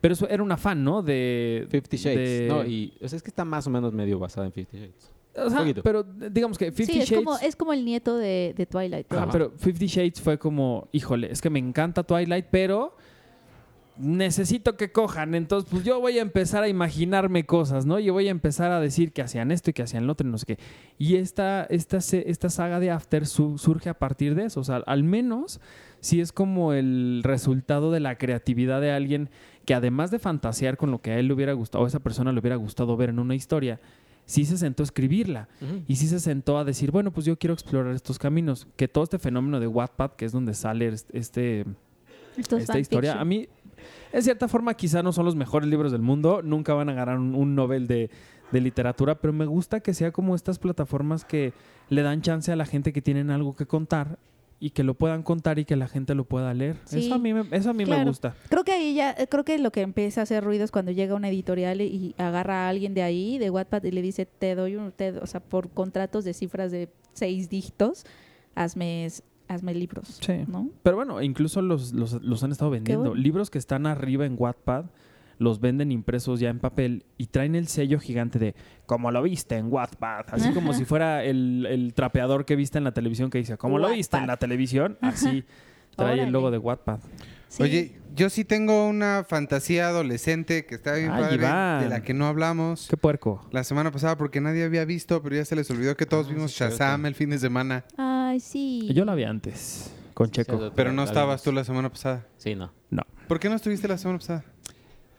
Pero eso era un afán, ¿no? De... Fifty Shades, de- ¿no? Y o sea, es que está más o menos medio basada en Fifty Shades. O sea, poquito. pero digamos que Fifty sí, es Shades... como, es como el nieto de, de Twilight. Ajá, pero Fifty Shades fue como, híjole, es que me encanta Twilight, pero necesito que cojan. Entonces, pues yo voy a empezar a imaginarme cosas, ¿no? Yo voy a empezar a decir que hacían esto y que hacían lo otro y no sé qué. Y esta, esta, se- esta saga de After su- surge a partir de eso. O sea, al menos si es como el resultado de la creatividad de alguien que además de fantasear con lo que a él le hubiera gustado, o a esa persona le hubiera gustado ver en una historia, sí se sentó a escribirla. Y sí se sentó a decir, bueno, pues yo quiero explorar estos caminos. Que todo este fenómeno de Wattpad, que es donde sale este, Estos esta historia, a mí, en cierta forma, quizá no son los mejores libros del mundo. Nunca van a ganar un, un Nobel de, de literatura, pero me gusta que sea como estas plataformas que le dan chance a la gente que tienen algo que contar y que lo puedan contar y que la gente lo pueda leer. Sí, eso a mí, me, eso a mí me gusta. Creo que ahí ya, creo que lo que empieza a hacer ruido es cuando llega una editorial y- y agarra a alguien de ahí, de Wattpad, y le dice, te doy un, te- o sea, por contratos de cifras de seis dígitos, hazme, hazme libros, Sí. ¿no? Pero bueno, incluso los, los, los han estado vendiendo. bueno. Libros que están arriba en Wattpad los venden impresos ya en papel y traen el sello gigante de como lo viste en Wattpad. Así como si fuera el, el trapeador que viste en la televisión que dice como lo viste en la televisión. Así trae el logo de Wattpad. Sí. Oye, yo sí tengo una fantasía adolescente que está bien Ay, padre, Iván. de la que no hablamos Qué puerco. la semana pasada porque nadie había visto, pero ya se les olvidó que todos Ah, vimos sí. Shazam el fin de semana. Ay, sí. Yo la vi antes con Checo. sí, Pero no estabas tú la semana pasada. Sí, no. No. ¿Por qué no estuviste la semana pasada?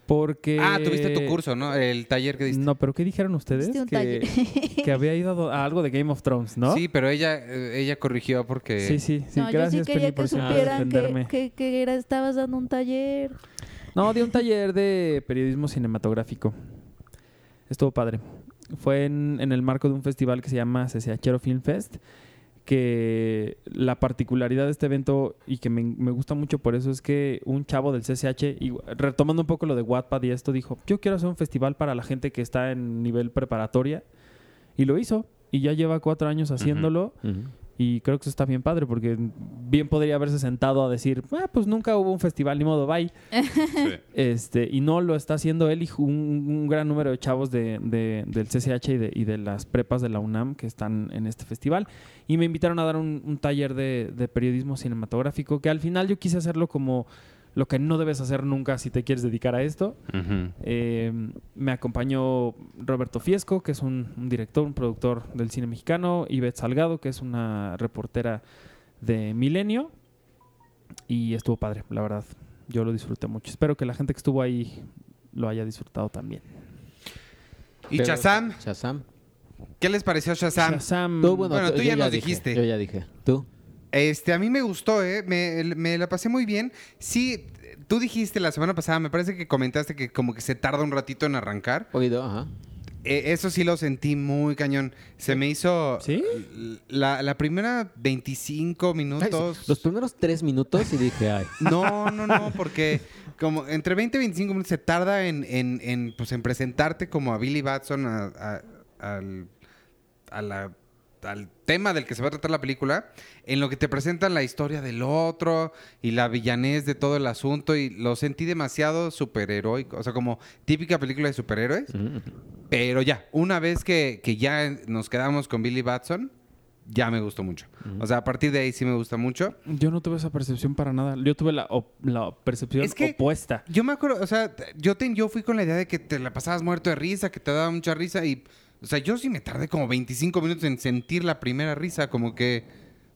Porque... Ah, tuviste tu curso, ¿no? El taller que diste. No, pero ¿qué dijeron ustedes? Un que, taller. que había ido a algo de Game of Thrones, ¿no? Sí, pero ella, eh, ella corrigió porque... sí, sí. sí. no, Gracias, yo sí quería Penny, que supieran que, que, que era- estabas dando un taller. No, di un taller de periodismo cinematográfico. Estuvo padre. Fue en, en el marco de un festival que se llama CCHero Film Fest, que la particularidad de este evento y que me, me gusta mucho por eso es que un chavo del CCH, y retomando un poco lo de Wattpad y esto, dijo, yo quiero hacer un festival para la gente que está en nivel preparatoria. Y lo hizo. Y ya lleva cuatro años haciéndolo. Y creo que eso está bien padre porque bien podría haberse sentado a decir, ah, pues nunca hubo un festival, ni modo, bye. Este, y no lo está haciendo él y un, un gran número de chavos de, de- del CCH y de, y de las prepas de la UNAM que están en este festival. Y me invitaron a dar un, un taller de periodismo cinematográfico que al final yo quise hacerlo como lo que no debes hacer nunca si te quieres dedicar a esto. Eh, me acompañó Roberto Fiesco, que es un, un director, un productor del cine mexicano, Ivette Salgado, que es una reportera de Milenio. Y estuvo padre, la verdad. Yo lo disfruté mucho. Espero que la gente que estuvo ahí lo haya disfrutado también. ¿Y Pero- Shazam? Shazam. ¿Qué les pareció Shazam? Shazam. Tú, bueno, Bueno, tú ya nos dije, dijiste. Yo ya dije. ¿Tú? Este, a mí me gustó, ¿eh? Me, me la pasé muy bien. Sí, tú dijiste la semana pasada, me parece que comentaste que como que se tarda un ratito en arrancar. Oído, ajá. Eh, eso sí lo sentí muy cañón. Se me hizo... ¿Sí? La, la primera 25 minutos... Los primeros tres minutos y dije, ay. No, no, no, porque como entre 20 y 25 minutos se tarda en, en, en, pues, en presentarte como a Billy Batson a- a- al, a la- al tema del que se va a tratar la película, en lo que te presentan la historia del otro y la villanez de todo el asunto y lo sentí demasiado superheroico, o sea, como típica película de superhéroes, pero ya, una vez que, que ya nos quedamos con Billy Batson, ya me gustó mucho. O sea, a partir de ahí sí me gusta mucho. Yo no tuve esa percepción para nada. Yo tuve la, op- la percepción Es que- opuesta. Yo me acuerdo, o sea, yo, te, yo fui con la idea de que te la pasabas muerto de risa, que te daba mucha risa y, o sea, yo sí me tardé como 25 minutos en sentir la primera risa, como que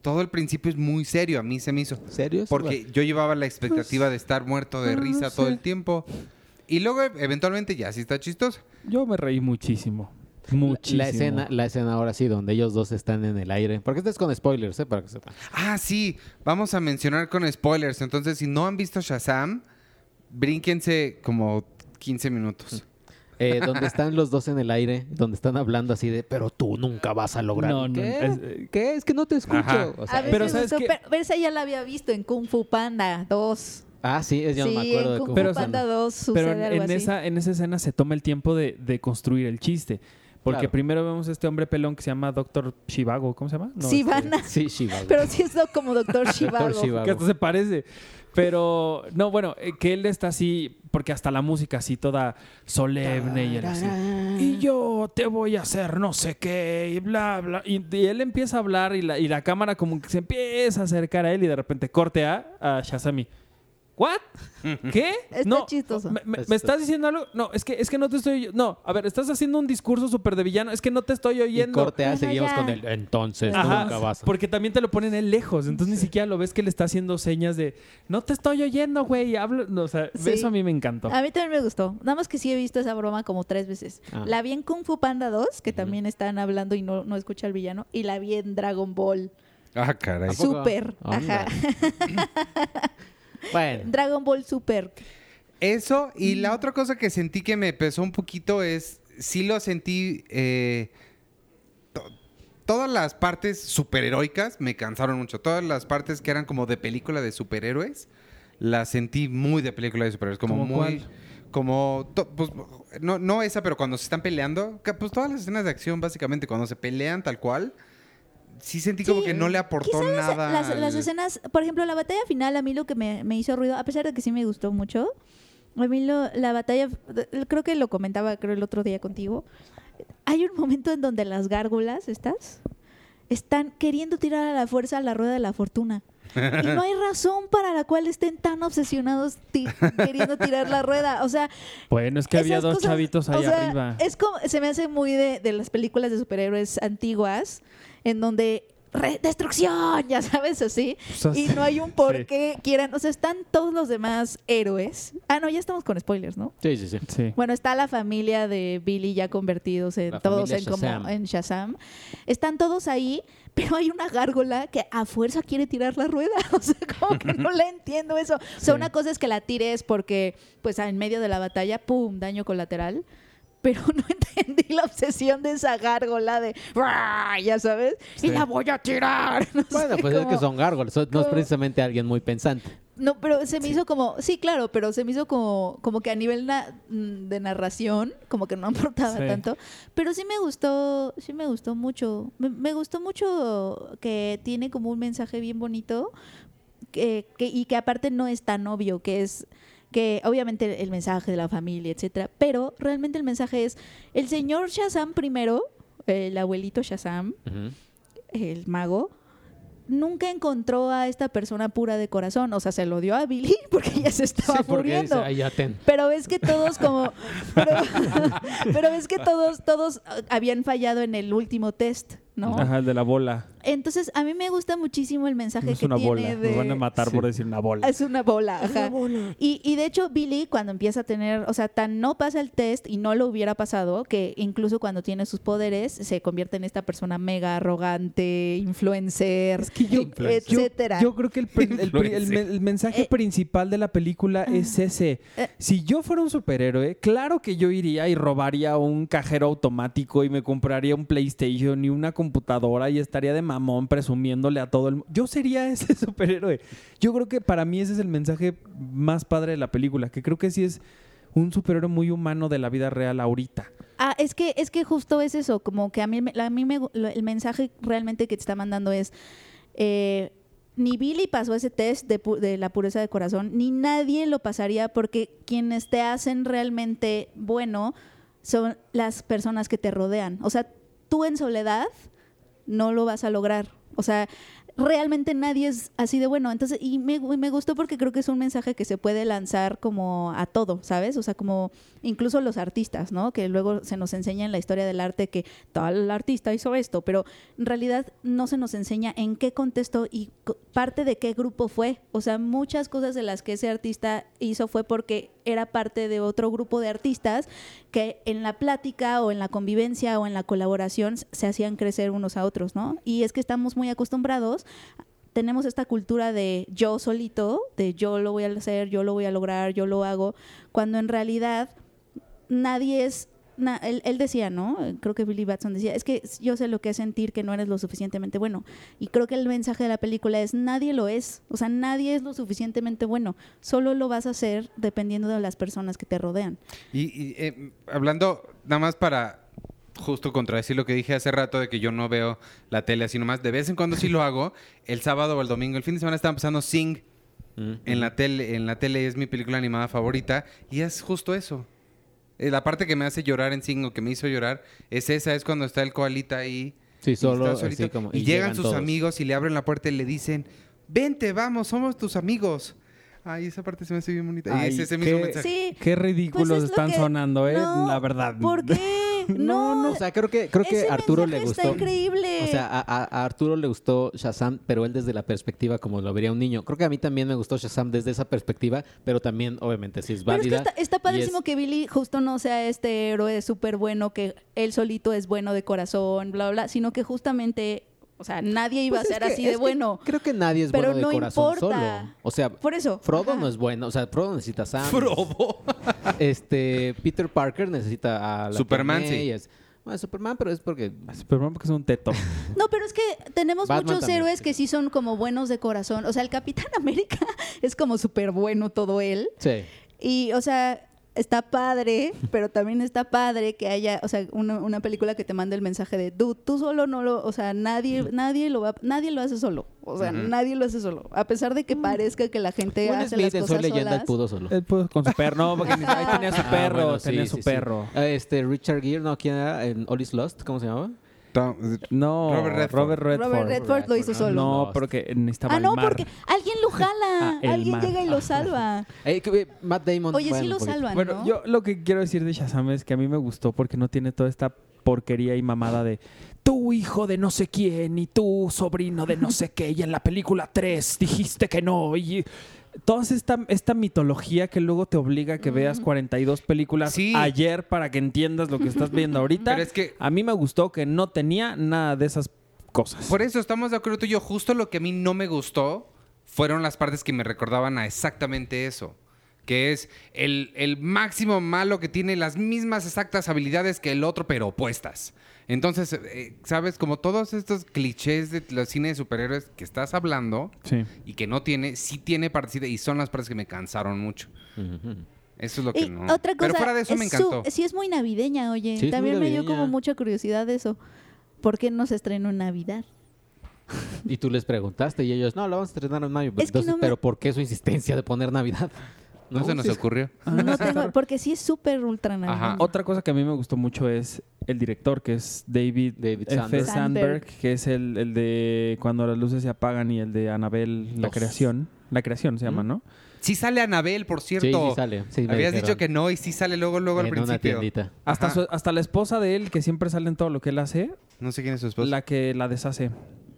todo el principio es muy serio, a mí se me hizo. ¿Serio? Porque yo llevaba la expectativa de estar muerto de ah, risa no todo sé. el tiempo. Y luego, eventualmente, ya sí está chistoso. Yo me reí muchísimo. Muchísimo. La escena, la escena ahora sí, donde ellos dos están en el aire. Porque este es con spoilers, ¿eh? Para que sepan. Ah, sí, vamos a mencionar con spoilers. Entonces, si no han visto Shazam, brínquense como 15 minutos. Eh, donde están los dos en el aire, donde están hablando así de, pero tú nunca vas a lograr. No, no, ¿Qué? es- eh, ¿Qué? Es que no te escucho. O sea, a pero ¿sabes gustó, qué? pero, esa ya la había visto en Kung Fu Panda 2. ah, sí, es, yo sí, no me acuerdo en de Kung. Fu Pero, Panda 2 sucede Pero en, algo en así. esa, en esa escena se toma el tiempo de, de construir el chiste. Porque Claro. primero vemos a este hombre pelón que se llama Doctor Shivago. ¿Cómo se llama? No, Sí, este, van a- Sí, Shiva. Pero sí es como Doctor Shivago. Shivago. Que hasta se parece. Pero, no, bueno, eh, que él está así, porque hasta la música así toda solemne y él así. Y yo te voy a hacer no sé qué, y bla, bla. Y, y él empieza a hablar y la, y la cámara como que se empieza a acercar a él y de repente corte a, a Shazami. ¿What? ¿Qué? Está no, chistoso. ¿me, me- Está- me estás diciendo algo? No, es que, es que no te estoy... No, a ver, estás haciendo un discurso súper de villano. Es que no te estoy Y oyendo. corte A, Bueno, seguimos ya. con el entonces Ajá, nunca vas porque también te lo ponen él lejos, entonces ni siquiera lo ves que le está haciendo señas de no te estoy oyendo, güey, hablo, no, o sea, Sí. eso a mí me encantó. A mí también me gustó. Nada más que sí he visto esa broma como tres veces. Ah. La vi en Kung Fu Panda 2, que también están hablando y no, no escucha al villano. Y la vi en Dragon Ball. Ah, caray. Anda. Ajá. Bueno, Dragon Ball Super. Eso, y la otra cosa que sentí que me pesó un poquito es, sí lo sentí. eh, to- todas las partes superheroicas me cansaron mucho. Todas las partes que eran como de película de superhéroes, las sentí muy de película de superhéroes. Como ¿Cómo muy. cuál? Como. pues, no, no esa, pero cuando se están peleando. Pues todas las escenas de acción, básicamente, cuando se pelean tal cual. Sí sentí como Sí, que no le aportó nada. Las, las escenas, por ejemplo, la batalla final, a mí lo que me, me hizo ruido, a pesar de que sí me gustó mucho, a mí lo- la batalla, creo que lo comentaba creo el otro día contigo, hay un momento en donde las gárgolas, estas, están queriendo tirar a la fuerza a la rueda de la fortuna. Y no hay razón para la cual estén tan obsesionados ti- queriendo tirar la rueda. O sea, Bueno, es que había dos cosas, chavitos o ahí sea, arriba. Es como, se me hace muy de, de las películas de superhéroes antiguas, en donde destrucción, ya sabes, así. Pues así- Y no hay un por sí. qué quieran. O sea, están todos los demás héroes. Ah, no, ya estamos con spoilers, ¿no? Sí, sí, sí. Sí. Bueno, está la familia de Billy ya convertidos en La todos en como Shazam. en Shazam. Están todos ahí, pero hay una gárgola que a fuerza quiere tirar la rueda. O sea, como que no le entiendo eso. O sea, Sí. una cosa es que la tires porque, pues, en medio de la batalla, ¡pum! daño colateral. Pero no entendí la obsesión de esa gárgola de ya sabes, y la voy a tirar. No Bueno, sé, pues es que son gárgolas. No es precisamente alguien muy pensante. no, pero se me hizo como, sí, claro, pero se me hizo como, como que a nivel na- mm, de narración, como que no aportaba Sí. tanto. Pero sí me gustó, sí me gustó mucho. Me, me gustó mucho que tiene como un mensaje bien bonito que, que- y que aparte no es tan obvio, que es que obviamente el mensaje de la familia, etcétera, pero realmente el mensaje es el señor Shazam primero, el abuelito Shazam, el mago, nunca encontró a esta persona pura de corazón. O sea, se lo dio a Billy porque ya se estaba Sí, muriendo. Pero ves que todos como... Pero, pero ves que todos, todos habían fallado en el último test, ¿no? Ajá, el de la bola. Entonces, a mí me gusta muchísimo el mensaje No es que una tiene bola. de... Nos van a matar Sí. por decir una bola. Es una bola, ajá. Y, y de hecho, Billy, cuando empieza a tener, o sea, tan no pasa el test y no lo hubiera pasado, que incluso cuando tiene sus poderes, se convierte en esta persona mega arrogante, influencer, etcétera. Yo creo que el, mensaje Eh, principal de la película es ese. eh. Si yo fuera un superhéroe, claro que yo iría y robaría un cajero automático y me compraría un PlayStation y una computadora y estaría de mamón presumiéndole a todo el mundo. Yo sería ese superhéroe. Yo creo que para mí ese es el mensaje más padre de la película, que creo que sí es un superhéroe muy humano de la vida real ahorita. Ah, es que, es que justo es eso, como que a mí, a mí me, el mensaje realmente que te está mandando es, eh, ni Billy pasó ese test de, de la pureza de corazón, ni nadie lo pasaría porque quienes te hacen realmente bueno son las personas que te rodean. O sea, tú en soledad no lo vas a lograr. O sea, realmente nadie es así de bueno. Entonces, y me, me gustó porque creo que es un mensaje que se puede lanzar como a todo, ¿sabes? O sea, como incluso los artistas, ¿no? Que luego se nos enseña en la historia del arte que tal artista hizo esto, pero en realidad no se nos enseña en qué contexto y parte de qué grupo fue. O sea, muchas cosas de las que ese artista hizo fue porque era parte de otro grupo de artistas que en la plática o en la convivencia o en la colaboración se hacían crecer unos a otros, ¿no? Y es que estamos muy acostumbrados tenemos esta cultura de yo solito, de yo lo voy a hacer, yo lo voy a lograr, yo lo hago, cuando en realidad nadie es... na- él, él decía, ¿no? Creo que Billy Batson decía, es que yo sé lo que es sentir que no eres lo suficientemente bueno. Y creo que el mensaje de la película es, nadie lo es. O sea, nadie es lo suficientemente bueno. Solo lo vas a hacer dependiendo de las personas que te rodean. Y, y, eh, hablando, nada más para justo contradecir lo que dije hace rato de que yo no veo la tele así nomás, de vez en cuando sí lo hago, el sábado o el domingo, el fin de semana estaba empezando Sing Mm. en la tele, en la tele es mi película animada favorita y es justo eso. Eh, La parte que me hace llorar en Sing o que me hizo llorar es esa, es cuando está el koalita ahí. Sí, solo está solito, así como- y, y llegan, llegan sus todos. amigos y le abren la puerta y le dicen, vente, vamos, somos tus amigos. Ay, esa parte se me hace bien bonita. Ay, es ese mismo qué- mensaje. Sí. Qué ridículos pues es lo están que- sonando, ¿eh? No, la verdad. ¿Por qué? No, No, O sea, creo que, creo que ese a Arturo le gustó. Está increíble. O sea, a, a- a Arturo le gustó Shazam, pero él desde la perspectiva como lo vería un niño. Creo que a mí también me gustó Shazam desde esa perspectiva, pero también, obviamente, sí es Pero es que válida. está, está padrísimo es- que Billy justo no sea este héroe súper bueno, que él solito es bueno de corazón, bla, bla, bla, sino que justamente O sea, nadie iba Pues a es ser que- así de que bueno. Creo que nadie es Pero bueno de no corazón importa. solo. O sea, Por eso. Frodo ajá. no es bueno. O sea, Frodo necesita a Sam. Frodo. Este, Peter Parker necesita a la Superman, sí. Bueno, Superman, pero es porque... Superman porque es un teto. No, pero es que tenemos Batman muchos también, héroes sí. que sí son como buenos de corazón. O sea, el Capitán América es como súper bueno todo él. Sí. Y, o sea, está padre, pero también está padre que haya, o sea, una, una película que te mande el mensaje de, tú, tú solo no lo, o sea, nadie, nadie lo va, nadie lo hace solo. O sea, Ujú. nadie lo hace solo. A pesar de que parezca que la gente Will hace Smith las en Soy cosas Leyenda, solas. él pudo solo. Él pudo con su perro. No, porque ni- ahí tenía su Ah, perro. bueno, sí, tenía sí, su sí. perro. Ah, Este, Richard Gere, no, ¿quién era? En All is Lost, ¿cómo se llamaba? Tom- No, Robert Redford. Robert Redford. Robert Redford lo hizo solo. No, porque necesitaba Ah, no, el mar. porque alguien lo jala, Ah, alguien mar. llega y lo salva. Eh, eh, Matt Damon. Oye, bueno, sí lo salvan, Bueno, ¿no? yo lo que quiero decir de Shazam es que a mí me gustó porque no tiene toda esta porquería y mamada de tú hijo de no sé quién y tú sobrino de no sé qué y en la película 3 dijiste que no y toda esta, esta mitología que luego te obliga a que veas 42 películas Sí. ayer para que entiendas lo que estás viendo ahorita. Pero es que- a mí me gustó que no tenía nada de esas cosas. Por eso estamos de acuerdo tú y yo. Justo lo que a mí no me gustó fueron las partes que me recordaban a exactamente eso. Que es el, el máximo malo que tiene las mismas exactas habilidades que el otro, pero opuestas. Entonces, eh, ¿sabes? Como todos estos clichés de los cines de superhéroes que estás hablando Sí. y que no tiene, sí tiene partes y son las partes que me cansaron mucho. Eso es lo que Y no. otra cosa, pero fuera de eso me es su- encantó. sí es muy navideña, oye. Sí, También me dio como mucha curiosidad de eso. ¿Por qué no se estrenó en Navidad? Y tú les preguntaste y ellos, no, la vamos a estrenar en mayo. Es Entonces, no me- pero ¿por qué su insistencia de poner Navidad? No, se nos sí, ocurrió. No tengo, porque sí es súper ultra navideña. Otra cosa que a mí me gustó mucho es el director, que es David, David F. Sandberg. Sandberg, que es el, el de Cuando las luces se apagan y el de Anabel, la creación. La creación se llama, Ujú. ¿no? Sí sale Anabel, por cierto. Sí, sí sale. Sí, Habías dijeron. dicho que no y sí sale luego, luego al en una principio. tiendita. Hasta, Ajá. su- hasta la esposa de él, que siempre sale en todo lo que él hace, No sé quién es su esposa. la que la deshace.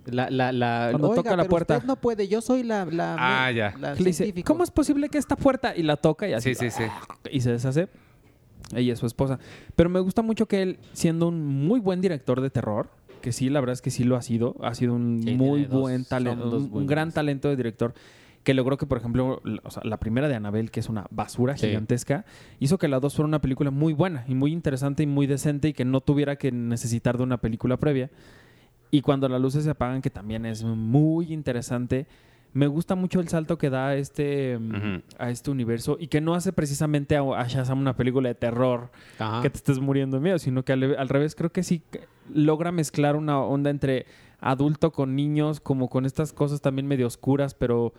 La, la, la, Cuando Oiga, toca la pero puerta. usted no puede, yo soy la... la Ah, ya. la Que le dice, científico". ¿cómo es posible que esta puerta? Y la toca y así. Sí, sí, sí. Y se deshace. Ella es su esposa. Pero me gusta mucho que él, siendo un muy buen director de terror, que sí, la verdad es que sí lo ha sido, ha sido un Sí, muy buen talento, un, gran talento de director, que logró que, por ejemplo, la, o sea, la primera de Anabel, que es una basura Sí. gigantesca, hizo que la dos fuera una película muy buena y muy interesante y muy decente y que no tuviera que necesitar de una película previa. Y cuando las luces se apagan, que también es muy interesante. Me gusta mucho el salto que da a este, mm, a este universo y que no hace precisamente a, a Shazam una película de terror Ajá. que te estés muriendo de miedo, sino que al, al revés creo que sí logra mezclar una onda entre adulto con niños, como con estas cosas también medio oscuras, pero,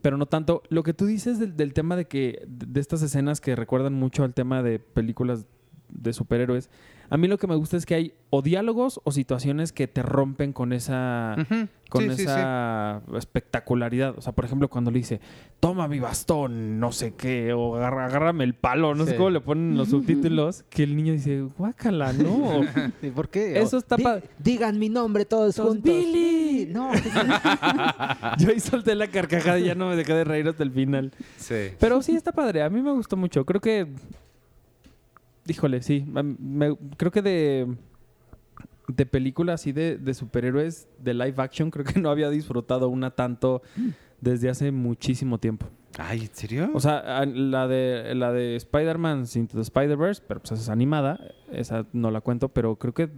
pero no tanto. Lo que tú dices del, del tema de que de estas escenas que recuerdan mucho al tema de películas de superhéroes, a mí lo que me gusta es que hay o diálogos o situaciones que te rompen con esa con Sí, sí, sí. esa espectacularidad. O sea, por ejemplo, cuando le dice, toma mi bastón, no sé qué, o agarra- agárrame el palo, no sé cómo le ponen los subtítulos, que el niño dice, guácala, no. ¿Y ¿Por qué? Eso está di- Digan mi nombre todos Todos, juntos. "Billy". No. Yo ahí solté la carcajada y ya no me dejé de reír hasta el final. Sí. Pero sí está padre, a mí me gustó mucho. Creo que. Híjole, sí. me- creo que de. De películas así de, de superhéroes de live action, creo que no había disfrutado una tanto desde hace muchísimo tiempo. Ay, ¿en serio? O sea, la de, la de Spider-Man Into the Spider-Verse, pero pues esa es animada, esa no la cuento, pero creo que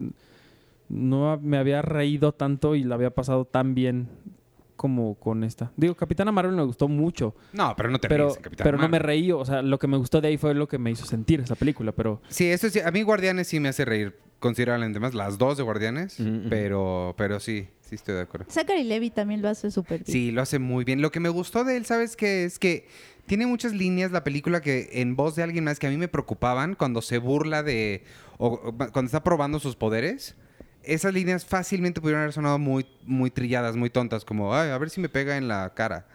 no me había reído tanto y la había pasado tan bien como con esta. Digo, Capitana Marvel me gustó mucho, no, pero no te pero, ríes, Capitán pero no me reí, o sea, lo que me gustó de ahí fue lo que me hizo sentir esa película, pero Sí, eso sí. A mí Guardianes sí me hace reír considerablemente más. Las dos de Guardianes. Ujú, ujú. pero, pero sí, sí estoy de acuerdo. Zachary Levi también lo hace súper bien. Sí, lo hace muy bien. Lo que me gustó de él, ¿sabes qué? Es que tiene muchas líneas la película que en voz de alguien más que a mí me preocupaban cuando se burla de... o o cuando está probando sus poderes. Esas líneas fácilmente pudieron haber sonado muy, muy trilladas, muy tontas, como, ay, a ver si me pega en la cara.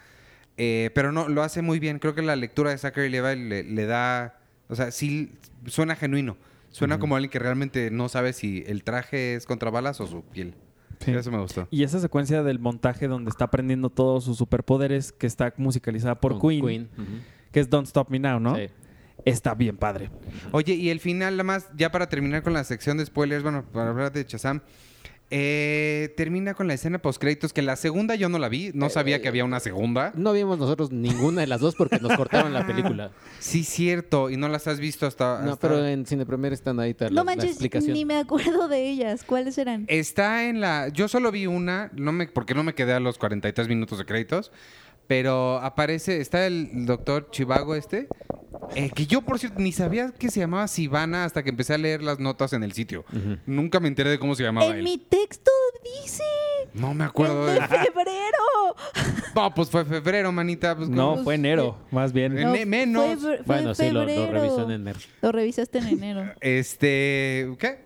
Eh, pero no, lo hace muy bien. Creo que la lectura de Zachary Levi le, le da... O sea, sí suena genuino. Suena como alguien que realmente no sabe si el traje es contra balas o su piel. Sí. Eso me gustó. Y esa secuencia del montaje donde está aprendiendo todos sus superpoderes, que está musicalizada por Con Queen, que es Don't Stop Me Now, ¿no? Sí. Está bien padre. Oye, y el final, nada más, ya para terminar con la sección de spoilers, bueno, para hablar de Shazam, Eh, termina con la escena post créditos que la segunda yo no la vi, no sabía que había una segunda. No vimos nosotros ninguna de las dos porque nos cortaron la película. Sí, cierto, y no las has visto hasta. No, hasta- pero en Cine Premier están ahí la, No la manches, ni me acuerdo de ellas. ¿Cuáles eran? Está en la. Yo solo vi una, no me, porque no me quedé a los 43 minutos de créditos. Pero aparece, está el doctor Chivago este. eh, que yo, por cierto, ni sabía que se llamaba Sivana hasta que empecé a leer las notas en el sitio. Nunca me enteré de cómo se llamaba En él. mi texto dice. No me acuerdo de. de febrero. No, pues fue febrero, manita. Pues, No, fue enero, más bien. En- menos. Fue, fue Bueno, sí, lo, revisó en enero. Lo revisaste en enero. Este. ¿Qué?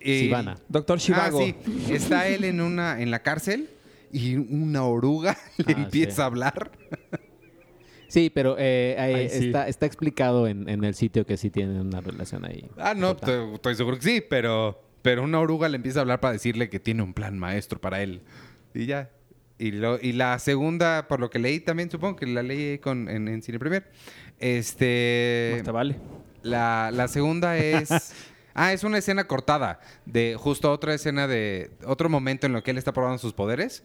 Y- Sivana. Doctor Chivago. Ah, sí. Está él en una en la cárcel y una oruga le Ah, empieza sí. a hablar. Sí, pero eh, Ay, sí. está, está explicado en, en el sitio que sí tienen una relación ahí. Ah, no, estoy estoy seguro que sí, pero, pero una oruga le empieza a hablar para decirle que tiene un plan maestro para él. Y ya. Y, lo, y la segunda, por lo que leí también, supongo que la leí con, en, en Cine Premier. Este. Más te vale. La, la segunda es. Ah, es una escena cortada de justo otra escena de otro momento en lo que él está probando sus poderes.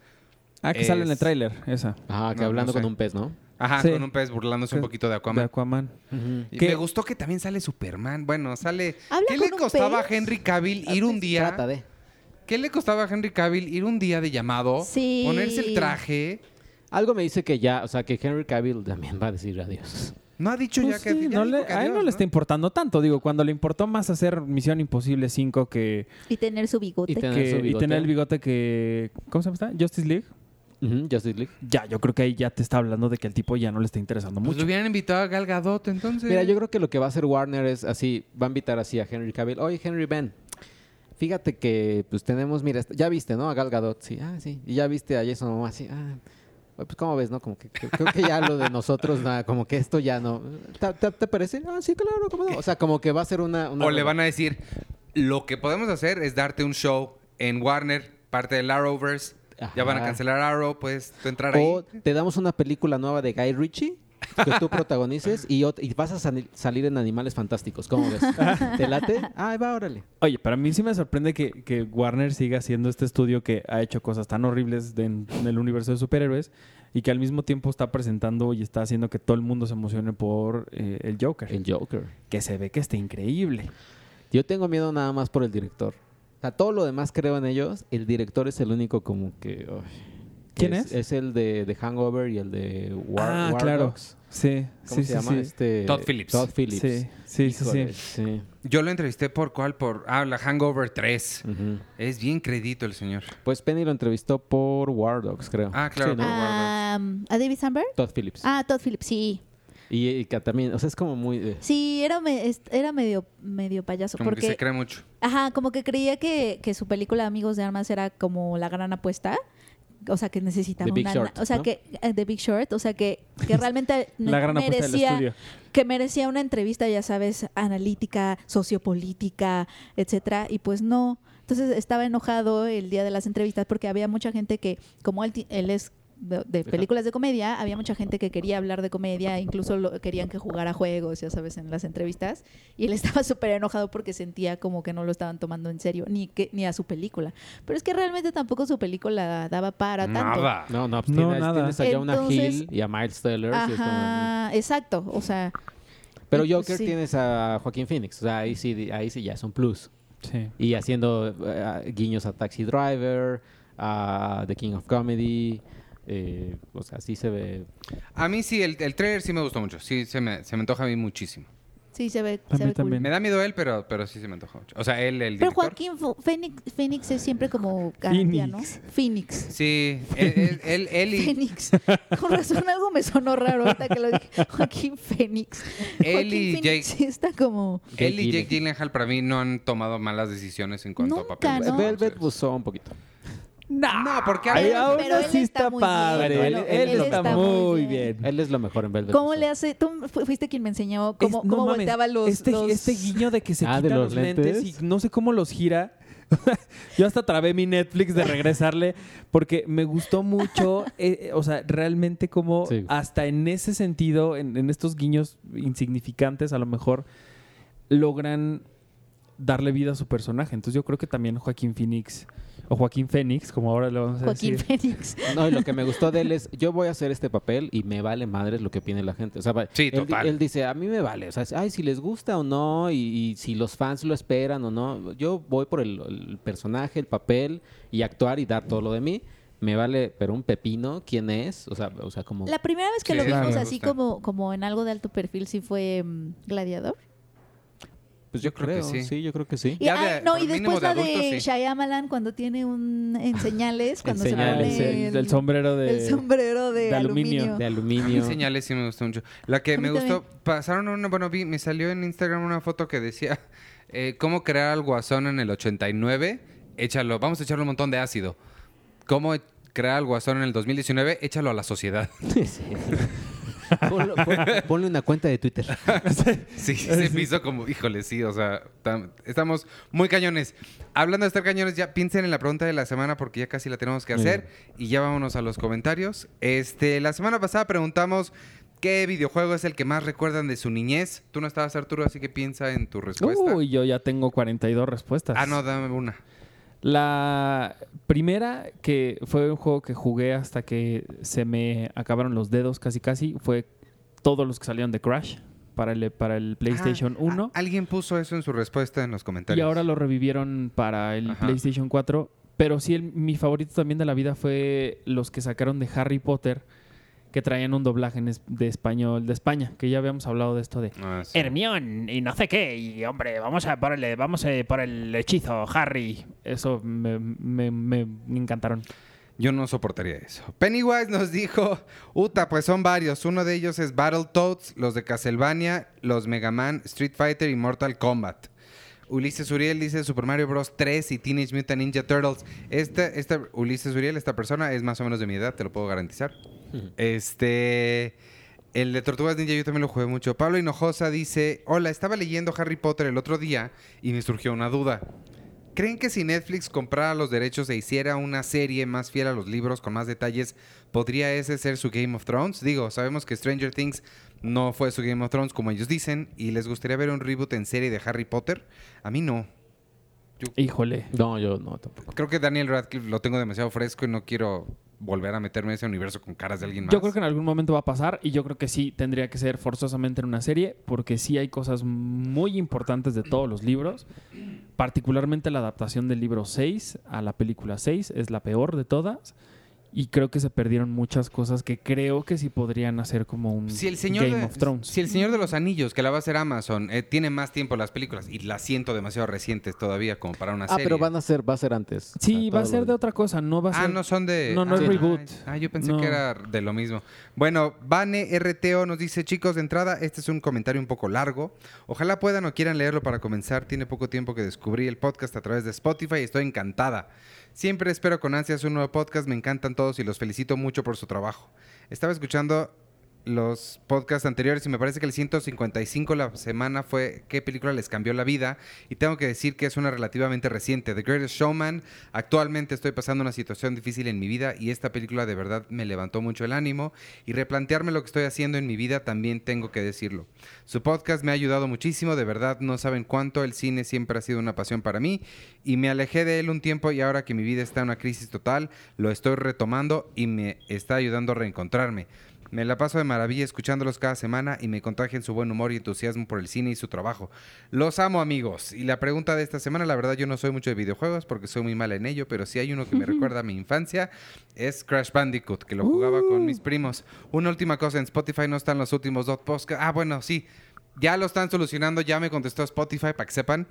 Ah, que sale en el tráiler, esa. Ajá, que No, hablando no sé. con un pez, ¿no? Ajá, Sí. con un pez burlándose un De- poquito de De Aquaman. Aquaman. Y ¿Qué? Me gustó que también sale Superman. Bueno, sale. ¿Habla ¿Qué con le un costaba a? Henry Cavill ir un día? Trata de. ¿Qué le costaba a Henry Cavill ir un día de llamado? Sí. Ponerse el traje. Algo me dice que ya, o sea, que Henry Cavill también va a decir adiós. No ha dicho Pues ya que. ya no le- que a él no le está importando tanto. Digo, cuando le importó más hacer Misión Imposible 5 que, Y tener su bigote. Y tener que- su y tener el bigote que... ¿Cómo se llama? esta? Justice League. Justice League. Ya, yo creo que ahí ya te está hablando de que el tipo ya no le está interesando Pues mucho. lo hubieran invitado a Gal Gadot, entonces. Mira, yo creo que lo que va a hacer Warner es así, va a invitar así a Henry Cavill. Oye, Henry, ven. Fíjate que pues tenemos, mira, ya viste, ¿no? A Gal Gadot, sí, ah, sí. Y ya viste a Jason Momoa, sí, ah. Pues, ¿cómo ves, no? Como que, que- creo que ya lo de nosotros, nada, como que esto ya no. ¿Te, te- te parece? Ah, sí, claro, ¿cómo no? O sea, como que va a ser una... una O le van a decir: Lo que podemos hacer es darte un show en Warner, parte del Arrowverse. Ya van a Ajá. cancelar Arrow, puedes tú entrar ahí. O te damos una película nueva de Guy Ritchie que tú protagonices y, vas a sali- salir en Animales Fantásticos. ¿Cómo ves? ¿Te late? Ah, va, órale. Oye, para mí sí me sorprende que, que Warner siga haciendo este estudio que ha hecho cosas tan horribles de- en, en el universo de superhéroes y que al mismo tiempo está presentando y está haciendo que todo el mundo se emocione por eh, el Joker. El Joker. Que se ve que está increíble. Yo tengo miedo nada más por el director. O sea, todo lo demás creo en ellos. El director es el único como que... uy, que ¿Quién es? Es el de, de Hangover y el de War, ah, War claro. Dogs. Sí, ¿Cómo sí, se sí, llama? sí. Este, Todd Phillips. Todd Phillips. Sí, sí, sí, Híjole, sí. sí. Yo lo entrevisté por cuál? Por. Ah, la Hangover 3. Ujú. Es bien crédito el señor. Pues Penny lo entrevistó por War Dogs, creo. Ah, claro, Sí, Ah, ¿A David Samberg? Todd Phillips. Ah, Todd Phillips, sí. Y, y que también, o sea, es como muy... eh, Sí, era, me- era medio, medio payaso. Como que porque, se cree mucho. ajá, como que creía que, que su película Amigos de Armas era como la gran apuesta. O sea, que necesitaba The Big una... Short, o sea, ¿no? que... eh, The Big Short. O sea, que, que realmente La gran merecía... que merecía una entrevista, ya sabes, analítica, sociopolítica, etcétera, y pues no. Entonces estaba enojado el día de las entrevistas porque había mucha gente que, como él, él es de, de películas de comedia, había mucha gente que quería hablar de comedia, incluso lo- querían que jugara juegos, ya sabes, en las entrevistas, y él estaba súper enojado porque sentía como que no lo estaban tomando en serio, ni que ni a su película. Pero es que realmente tampoco su película daba para tanto. Nada. No, no, pues No, tienes, nada. tienes allá una Entonces- Hill y a Miles Teller. como- Ajá, exacto, o sea... Pero pues Joker sí. tienes a Joaquín Phoenix. O sea, ahí sí, ahí sí ya es un plus. Sí. Y haciendo eh, guiños a Taxi Driver, a The King of Comedy. Eh, o sea, sí se ve. A mí sí, el, el trailer sí me gustó mucho. Sí, se me, se me antoja a mí muchísimo. Sí, se ve, A se mí ve cool. también. Me da miedo él, pero, pero sí se me antoja mucho. O sea, él, el Pero director. Joaquín Fo- Phoenix, Phoenix es siempre como garantía, ¿no? Phoenix. Sí, él, él, él, él y, Phoenix. Con razón algo me sonó raro ahorita que lo dije. Joaquín Phoenix. Él Joaquín y Phoenix Jake- sí está como... él y Jake Jake Gyllenhaal para mí no han tomado malas decisiones en cuanto Nunca, a papeles. ¿no? Velvet gustó un poquito. No, porque aún pero él así está padre. bien. Él, Bueno, él él está, está muy bien. bien. Él es lo mejor en Velvet. ¿Cómo le hace? Tú fu- fuiste quien me enseñó cómo, Es- no cómo mames, volteaba los... este, los- este guiño de que se Ah, quita ¿de los, los lentes? lentes? y no sé cómo los gira. Yo hasta trabé mi Netflix de regresarle porque me gustó mucho, eh, eh, o sea, realmente como Sí. hasta en ese sentido, en, en estos guiños insignificantes, a lo mejor logran darle vida a su personaje. Entonces yo creo que también Joaquín Phoenix, o Joaquín Fénix, como ahora le vamos a Joaquín decir. Fénix. No, y lo que me gustó de él es, yo voy a hacer este papel y me vale madres lo que opine la gente. O sea, Sí, él, total. él dice, a mí me vale. O sea, ay, si les gusta o no, y, y si los fans lo esperan o no. Yo voy por el, el personaje, el papel, y actuar y dar todo lo de mí. Me vale, pero un pepino, ¿quién es? O sea, o sea como... La primera vez que Sí, lo vimos así como, como en algo de alto perfil sí fue mm, Gladiador. Pues yo Yo creo que sí. sí. yo creo que sí. Y, Ya ay, de- no, y después de la de sí. Shyamalan cuando tiene un en señales, cuando se señales, pone el, el, del sombrero de... el sombrero de, de aluminio. aluminio. De A mí aluminio. señales sí me gustó mucho. La que A me gustó, también. pasaron una, bueno, vi, me salió en Instagram una foto que decía eh, cómo crear al guasón en el 89, échalo, vamos a echarle un montón de ácido. Cómo crear al guasón en el 2019, échalo a la sociedad. Ponlo- pon- ponle una cuenta de Twitter. Sí, se me hizo como, híjole, sí, o sea, tam- estamos muy cañones. Hablando de estar cañones, ya piensen en la pregunta de la semana porque ya casi la tenemos que hacer y ya vámonos a los comentarios. Este, la semana pasada preguntamos qué videojuego es el que más recuerdan de su niñez. Tú no estabas, Arturo, así que piensa en tu respuesta. Uy, yo ya tengo 42 respuestas. ah, no, dame una. La primera, que fue un juego que jugué hasta que se me acabaron los dedos casi casi, fue todos los que salieron de Crash para el, para el PlayStation Ah, 1. a- alguien puso eso en su respuesta en los comentarios. Y ahora lo revivieron para el Ajá. PlayStation 4. Pero sí, el- mi favorito también de la vida fue los que sacaron de Harry Potter, que traían un doblaje en es- de español de España, que ya habíamos hablado de esto de... Ah, sí. Hermión y no sé qué. Y hombre, vamos a por el, vamos a por el hechizo, Harry. Eso me, me- me encantaron. Yo no soportaría eso. Pennywise nos dijo, Uta, pues son varios. Uno de ellos es Battletoads, los de Castlevania, los Mega Man, Street Fighter y Mortal Kombat. Ulises Uriel dice Super Mario Bros. 3 y Teenage Mutant Ninja Turtles. Este, este Ulises Uriel, esta persona es más o menos de mi edad, te lo puedo garantizar. Este... El de Tortugas Ninja yo también lo jugué mucho. Pablo Hinojosa dice, hola, estaba leyendo Harry Potter el otro día y me surgió una duda. ¿Creen que si Netflix comprara los derechos e hiciera una serie más fiel a los libros con más detalles, podría ese ser su Game of Thrones? Digo, sabemos que Stranger Things no fue su Game of Thrones como ellos dicen y les gustaría ver un reboot en serie de Harry Potter. A mí no. Híjole. No, yo no, tampoco. Creo que Daniel Radcliffe lo tengo demasiado fresco y no quiero volver a meterme en ese universo con caras de alguien más. Yo creo que en algún momento va a pasar y yo creo que sí tendría que ser forzosamente en una serie porque sí hay cosas muy importantes de todos los libros. Particularmente la adaptación del libro 6 a la película 6 es la peor de todas y creo que se perdieron muchas cosas que creo que sí podrían hacer como un Si el señor Game de, of Thrones. Si el Señor de los Anillos, que la va a hacer Amazon, eh, tiene más tiempo las películas y las siento demasiado recientes todavía como para una Ah, serie. pero van a ser, va a ser antes. Sí, va a ser de otra cosa, no va a Ah, ser no son de. No, no ah, es reboot. Ah, yo pensé No. que era de lo mismo. Bueno, Vane RTO nos dice, chicos, de entrada, este es un comentario un poco largo. Ojalá puedan o quieran leerlo para comenzar. Tiene poco tiempo que descubrí el podcast a través de Spotify y estoy encantada. Siempre espero con ansias un nuevo podcast. Me encantan todos y los felicito mucho por su trabajo. Estaba escuchando los podcasts anteriores y me parece que el 155 la semana fue qué película les cambió la vida. Y tengo que decir que es una relativamente reciente. The Greatest Showman. Actualmente estoy pasando una situación difícil en mi vida y esta película de verdad me levantó mucho el ánimo. Y replantearme lo que estoy haciendo en mi vida también tengo que decirlo. Su podcast me ha ayudado muchísimo. De verdad no saben cuánto. El cine siempre ha sido una pasión para mí. Y me alejé de él un tiempo y ahora que mi vida está en una crisis total lo estoy retomando y me está ayudando a reencontrarme me la paso de maravilla escuchándolos cada semana y me contagian su buen humor y entusiasmo por el cine y su trabajo. Los amo, amigos. Y la pregunta de esta semana, la verdad yo no soy mucho de videojuegos porque soy muy mala en ello, pero si hay uno que me recuerda a mi infancia, es Crash Bandicoot, que lo jugaba con mis primos. Una última cosa, en Spotify no están los últimos dos podcasts. Ah, bueno, sí. Ya lo están solucionando, ya me contestó Spotify para que sepan.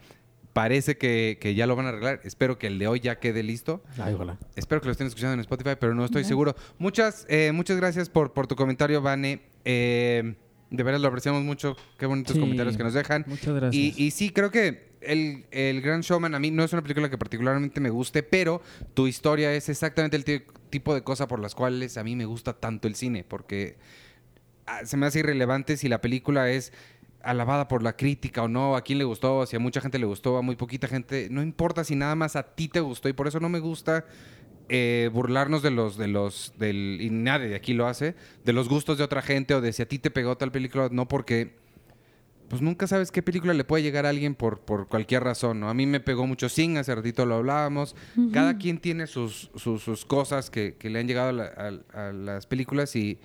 Parece que, que ya lo van a arreglar. Espero que el de hoy ya quede listo. Ay, ojalá. Espero que lo estén escuchando en Spotify, pero no estoy seguro. Muchas, eh, muchas gracias por, por tu comentario, Vane. Eh, de verdad lo apreciamos mucho. Qué bonitos Sí. comentarios que nos dejan. Muchas gracias. Y, y sí, creo que el, el Gran Showman a mí no es una película que particularmente me guste, pero tu historia es exactamente el ti- tipo de cosa por las cuales a mí me gusta tanto el cine, porque ah, se me hace irrelevante si la película es alabada por la crítica o no, a quién le gustó, si a mucha gente le gustó, a muy poquita gente, no importa si nada más a ti te gustó y por eso no me gusta eh, burlarnos de los, de los, del, y nadie de aquí lo hace, de los gustos de otra gente o de si a ti te pegó tal película, no porque pues nunca sabes qué película le puede llegar a alguien por, por cualquier razón, ¿no? A mí me pegó mucho Sing, hace ratito lo hablábamos. Cada quien tiene sus, sus, sus cosas que, que le han llegado a, la- a- a las películas y,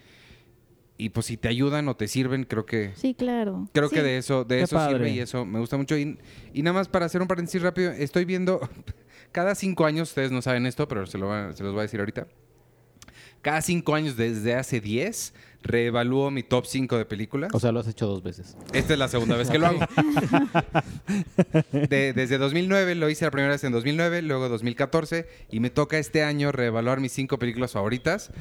y pues si te ayudan o te sirven, creo que... Sí, claro. Creo Sí. que de eso, de Qué eso sirve padre. y eso me gusta mucho. Y, y nada más para hacer un paréntesis rápido, estoy viendo, cada cinco años, ustedes no saben esto, pero se, lo va- se los voy a decir ahorita. Cada cinco años desde hace 10, reevalúo mi top 5 de películas. O sea, lo has hecho dos veces. Esta es la segunda vez que lo hago. De- desde 2009, lo hice la primera vez en 2009, luego 2014, y me toca este año reevaluar mis cinco películas favoritas.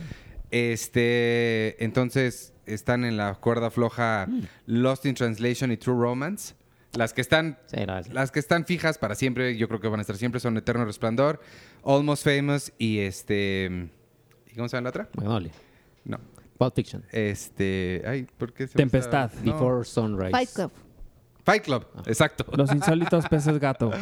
Este, entonces, están en la cuerda floja Lost in Translation y True Romance. Las que están Sí, no, es- las que están fijas para siempre, yo creo que van a estar siempre, son Eterno Resplandor, Almost Famous y este... ¿Y cómo se llama la otra? Magnolia. No. Pulp Fiction. Este... Ay, ¿por qué se Tempestad. no. Before Sunrise. Fight Club. Fight Club, exacto. Los insólitos peces gato.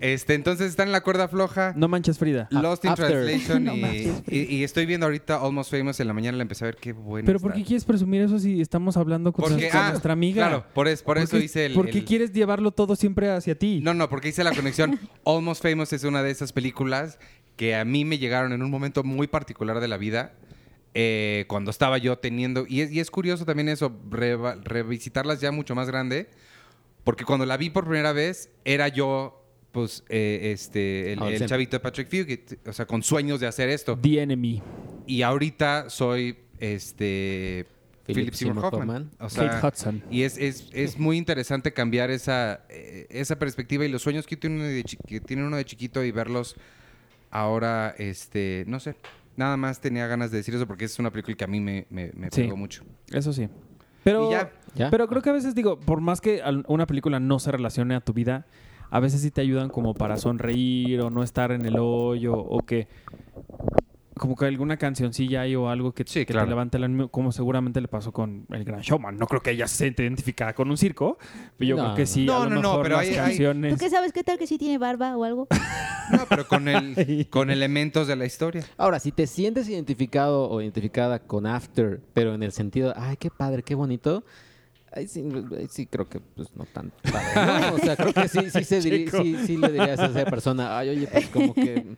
Este, entonces están en la cuerda floja. No manches Frida. Lost in. Translation No y, manches, y- y estoy viendo ahorita Almost Famous en la mañana la empecé a ver qué bueno Pero está. ¿por qué quieres presumir eso si estamos hablando con, Porque- ah, nuestra amiga? Claro, por, es- por ¿Por eso hice el... ¿Por qué el- quieres llevarlo todo siempre hacia ti? No, no, porque hice la conexión. Almost Famous es una de esas películas que a mí me llegaron en un momento muy particular de la vida. eh, cuando estaba yo teniendo... Y es, y es curioso también eso, reva- revisitarlas ya mucho más grande. Porque cuando la vi por primera vez, era yo, pues, eh, este, el, el chavito de Patrick Fugit. O sea, con sueños de hacer esto. The Enemy. Y ahorita soy, este... Philip Philip Seymour Hoffman. Hoffman. O sea, Kate Hudson. y es, es, es muy interesante cambiar esa, eh, esa perspectiva y los sueños que tiene, uno de que tiene uno de chiquito y verlos ahora, este, no sé. Nada más tenía ganas de decir eso porque es una película que a mí me, me, me Sí. pegó mucho. Eso sí. Pero, Y ya. ¿Ya? pero creo que a veces digo, por más que una película no se relacione a tu vida, a veces sí te ayudan como para sonreír o no estar en el hoyo o que como que alguna cancioncilla hay o algo que, Sí, que claro. te levante el ánimo, como seguramente le pasó con el Gran Showman. No creo que ella se siente identificada con un circo, pero yo No. creo que sí. No, a lo no, no, mejor pero las hay- hay- ¿Tú canciones. qué sabes? ¿Qué tal que sí tiene barba o algo? No, pero con, el, con elementos de la historia. Ahora, si te sientes identificado o identificada con After, pero en el sentido, ay, qué padre, qué bonito, ahí sí, ahí sí creo que pues no tan padre, ¿no? O sea, creo que sí, sí, se Chico. sí, sí le dirías a esa persona, ay, oye, pues como que...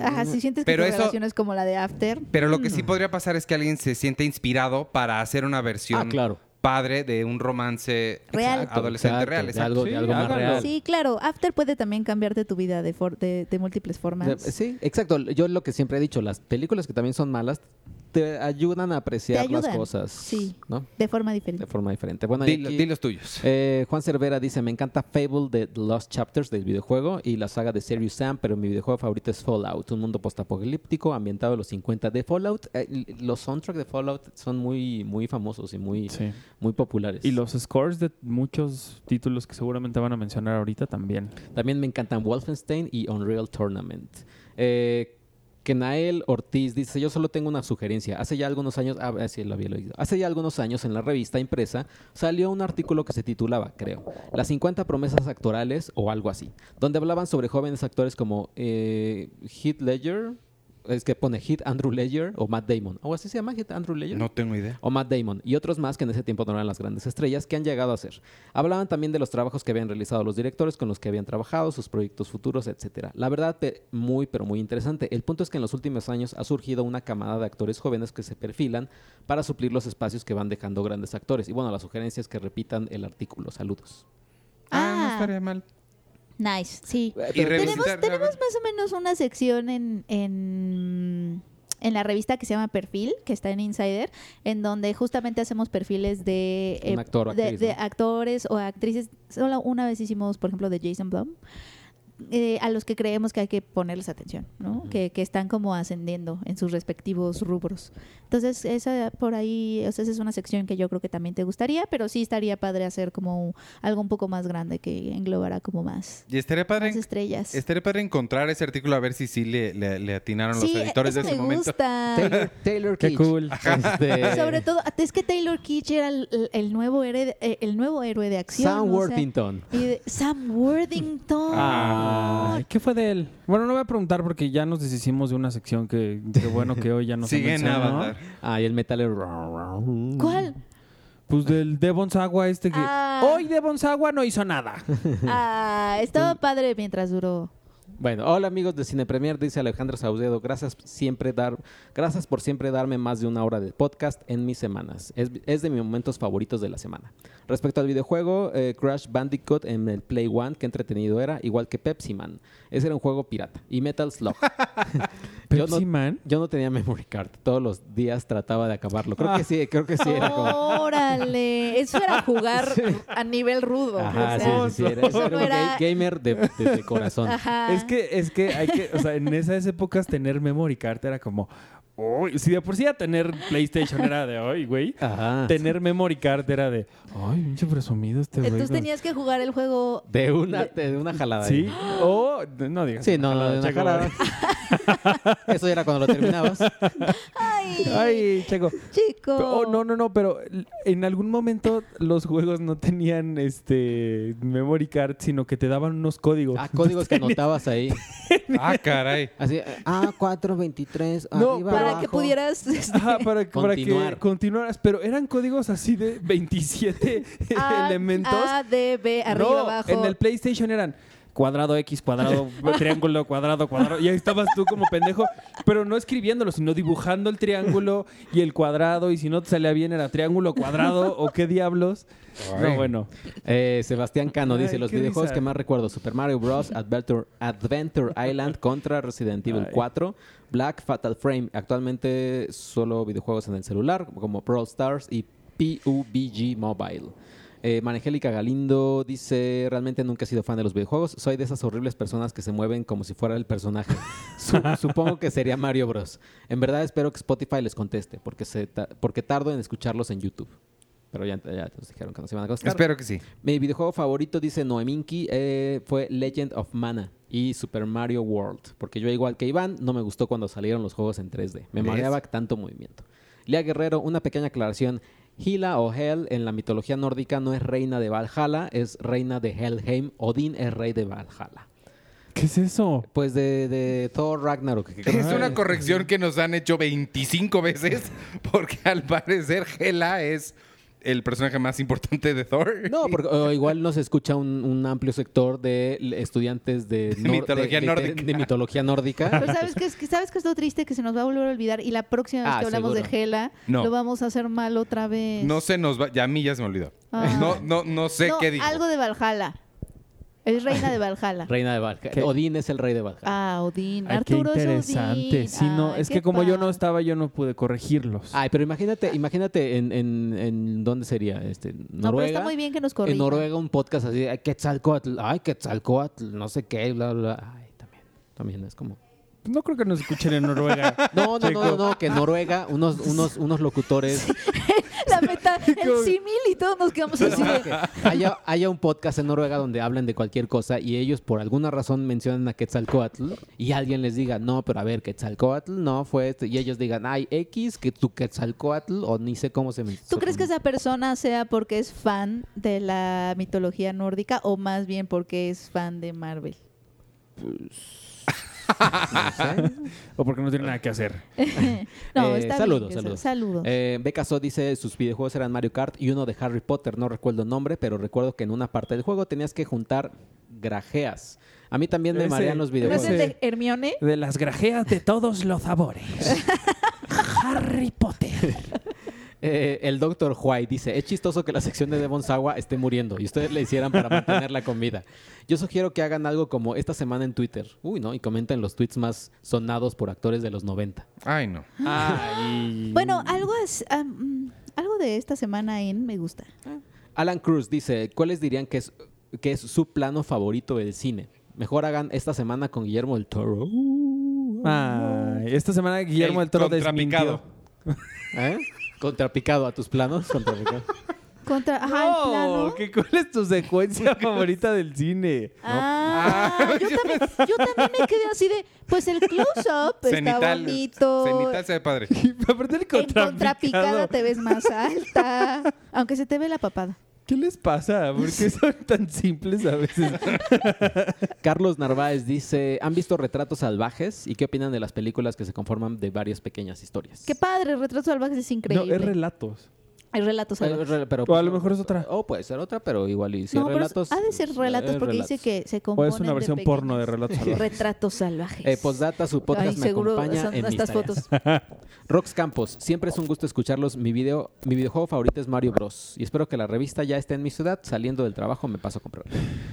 Ajá, si sientes que Pero tu eso- relación es como la de After. Pero lo que Mm. sí podría pasar es que alguien se siente inspirado para hacer una versión Ah, claro. padre de un romance Real. Exacto, adolescente Exacto, real. de algo, de Sí, algo más real. Sí, claro. After puede también cambiarte tu vida de, for- de, de múltiples formas. Sí, exacto. Yo lo que siempre he dicho, las películas que también son malas te ayudan a apreciar Te las ayudan, cosas, sí. ¿no? De forma De diferente. forma diferente. Bueno, Di, aquí- di los tuyos. Eh, Juan Cervera dice, me encanta Fable de The Lost Chapters del videojuego y la saga de Serious Sam, pero mi videojuego favorito es Fallout, un mundo postapocalíptico ambientado en los 50 de Fallout. Eh, los soundtracks de Fallout son muy, muy famosos y muy, Sí. muy populares. Y los scores de muchos títulos que seguramente van a mencionar ahorita también. También me encantan Wolfenstein y Unreal Tournament. Eh, Kenael Ortiz dice, yo solo tengo una sugerencia. Hace ya algunos años, ah, sí, lo había leído. Hace ya algunos años en la revista impresa salió un artículo que se titulaba, creo, Las 50 promesas actorales o algo así, donde hablaban sobre jóvenes actores como eh, Heath Ledger, es que pone Heath Andrew Ledger o Matt Damon, o así se llama Heath Andrew Ledger No tengo idea. o Matt Damon y otros más que en ese tiempo no eran las grandes estrellas que han llegado a ser. Hablaban también de los trabajos que habían realizado los directores con los que habían trabajado, sus proyectos futuros, etcétera. La verdad, muy pero muy interesante. El punto es que en los últimos años ha surgido una camada de actores jóvenes que se perfilan para suplir los espacios que van dejando grandes actores. Y bueno, la sugerencia es que repitan el artículo. Saludos. Ah, no Ah. estaría mal. Nice, sí. Y Tenemos, tenemos más o menos una sección en, en, en la revista que se llama Perfil, que está en Insider, en donde justamente hacemos perfiles de, Un actor o de, actriz, de ¿no? actores o actrices. Solo una vez hicimos, por ejemplo, de Jason Blum. Eh, a los que creemos que hay que ponerles atención, ¿no? Ujú. que, que están como ascendiendo en sus respectivos rubros. Entonces, esa por ahí, o sea, esa es una sección que yo creo que también te gustaría, pero sí estaría padre hacer como algo un poco más grande que englobara como más, Y estaría padre, más estrellas. estaría padre encontrar ese artículo a ver si sí le, le- le atinaron sí, los editores de ese me momento. gusta. Taylor, Taylor Qué Kitsch. cool. Este, Sobre todo, es que Taylor Kitsch era el, el- nuevo héroe, de- eh, el nuevo héroe de acción. Sam o sea, Worthington. y de- Sam Worthington. Ay, ¿Qué fue de él? Bueno, no voy a preguntar porque ya nos deshicimos de una sección que, que bueno que hoy ya no se Sigue en. Avatar. Ah, y el metal. ¿Cuál? Pues del Devon Sawa este que... Ah. Hoy Devon Sawa no hizo nada. Ah, estaba padre mientras duró. Bueno, hola amigos de Cine Premier, dice Alejandro Saucedo. Gracias siempre dar, gracias por siempre darme más de una hora de podcast en mis semanas. Es, es de mis momentos favoritos de la semana. Respecto al videojuego, eh, Crash Bandicoot en el Play One, qué entretenido era, igual que Pepsi Man. Ese era un juego pirata. Y Metal Slug. Yo no- Man. Yo no tenía memory card. Todos los días trataba de acabarlo. Creo que sí, creo que sí era como. Órale, eso era jugar a nivel rudo. Ajá, o sí, sea, sí, sí, era, eso era era- ga- gamer de, de- de corazón. Ajá. Es que, es que hay que, o sea, en esas épocas tener memory card era como, uy, si de por sí a tener PlayStation era de hoy, güey. Ajá. Tener memory card era de, ay, pinche presumido este güey. Entonces tenías que jugar el juego. De una, de una jalada. Sí, ahí. o no digas. Sí, no, jalada, de una Checo, jalada. Eso era cuando lo terminabas. Ay, Ay, Checo. chico. Oh, no, no, no, pero en algún momento los juegos no tenían este memory card, sino que te daban unos códigos. Ah, códigos que anotabas ahí. Ah, caray. Así, A423, No, arriba, Para abajo. que pudieras. este, Ajá, para, para que Continuar. continuaras, pero eran códigos así de 27 A, elementos. A, D, B, arriba, no, abajo. en el PlayStation eran cuadrado X, cuadrado, triángulo, cuadrado, cuadrado. Y ahí estabas tú como pendejo, pero no escribiéndolo, sino dibujando el triángulo y el cuadrado. Y si no te salía bien era triángulo, cuadrado o qué diablos. No, bueno. Eh, Sebastián Cano dice, Ay, los videojuegos risa. que más recuerdo, Super Mario Bros. Adventure, Adventure Island contra Resident Evil Ay. 4, Black Fatal Frame, actualmente solo videojuegos en el celular, como Brawl Stars y PUBG Mobile. Eh, Manangélica Galindo dice, realmente nunca he sido fan de los videojuegos, soy de esas horribles personas que se mueven como si fuera el personaje. Su- supongo que sería Mario Bros. En verdad espero que Spotify les conteste, porque, se ta- porque tardo en escucharlos en YouTube. Pero ya, ya nos dijeron que no se iban a contestar. Espero que sí. Mi videojuego favorito, dice Noeminki, eh, fue Legend of Mana y Super Mario World. Porque yo, igual que Iván, no me gustó cuando salieron los juegos en 3D. Me mareaba tanto movimiento. Lea Guerrero, una pequeña aclaración. Hela o Hel en la mitología nórdica no es reina de Valhalla, es reina de Helheim. Odín es rey de Valhalla. ¿Qué es eso? Pues de, de Thor Ragnarok. Es una corrección que nos han hecho 25 veces porque al parecer Hela es el personaje más importante de Thor. No, porque o igual nos escucha un, un amplio sector de estudiantes de, nor- Mitología de- nórdica. de mitología nórdica. Pero ¿sabes qué, es que ¿sabes qué es lo triste? Que se nos va a volver a olvidar y la próxima vez Ah, que hablamos seguro. de Gela No. lo vamos a hacer mal otra vez. No se nos va, ya a mí ya se me olvidó. Ah. No, no, no sé No, qué dijo. algo de Valhalla. Es reina de Valhalla. Reina de Valhalla. ¿Qué? Odín es el rey de Valhalla. Ah, Odín. Ay, qué Arturo es interesante. Odín. Sí, no, Ay, es qué que como yo no estaba, yo no pude corregirlos. Ay, pero imagínate, imagínate en, en, en dónde sería, este, No, pero Noruega. está muy bien que nos en corrija. Noruega un podcast así, "Ay, Quetzalcóatl, ay, Quetzalcóatl, no sé qué, bla, bla, bla. Ay, también, también es como... No creo que nos escuchen en Noruega. No, no, no, no, no, que en Noruega unos, unos, unos locutores La meta, el símil y todos nos quedamos así de... haya, haya un podcast en Noruega donde hablen de cualquier cosa y ellos por alguna razón mencionan a Quetzalcóatl y alguien les diga, no, pero a ver, Quetzalcóatl no fue esto. Y ellos digan, ay, X, que tu Quetzalcóatl o ni sé cómo se me... ¿Tú crees que esa persona sea porque es fan de la mitología nórdica o más bien porque es fan de Marvel? Sé. o porque no tiene nada que hacer. no, Eh, está saludos, bien. saludos. Saludos. Eh, dice sus videojuegos eran Mario Kart y uno de Harry Potter, no recuerdo el nombre, pero recuerdo que en una parte del juego tenías que juntar grajeas. A mí también me Ese- marean los ¿No es videojuegos. ese- de Hermione? De las grajeas de todos los sabores. Harry Potter. Eh, el Dr. White dice, es chistoso que la sección de Devon Sawa esté muriendo y ustedes le hicieran para mantenerla con vida. Yo sugiero que hagan algo como esta semana en Twitter. Uy, ¿no? Y comenten los tweets más sonados por actores de los 90. Ay, no. Ay. Bueno, algo, es, mm, algo de esta semana en me gusta. Alan Cruz dice, ¿cuáles dirían que es, que es su plano favorito del cine? Mejor hagan esta semana con Guillermo del Toro. Ay, esta semana Guillermo El del Toro desmintió. ¿Eh? Contrapicado a tus planos. Contrapicado. Contra, ajá, el plano. No, ¿qué- ¿cuál es tu secuencia favorita del cine? Ah, yo, también, yo también me quedé así de, pues el close-up está Cenital. bonito. Cenital se ve padre. Aparte del en contrapicado. contrapicada te ves más alta, aunque se te ve la papada. ¿Qué les pasa? ¿Por qué son tan simples a veces? Carlos Narváez dice, ¿han visto Retratos Salvajes? ¿Y qué opinan de las películas que se conforman de varias pequeñas historias? Qué padre, Retratos Salvajes es No, increíble. es relatos. Hay relatos salvajes. re- pero, O a lo mejor es otra. O puede ser otra, pero igual y si No, relatos. ha de ser relatos eh, porque dice que se O componen es una versión de porno de relatos salvajes. retratos salvajes. Eh, postdata, su podcast Ay, me seguro acompaña son en estas fotos. Rox Campos, siempre es un gusto escucharlos. Mi video, mi videojuego favorito es Mario Bros. Y espero que la revista ya esté en mi ciudad. Saliendo del trabajo me paso a comprar.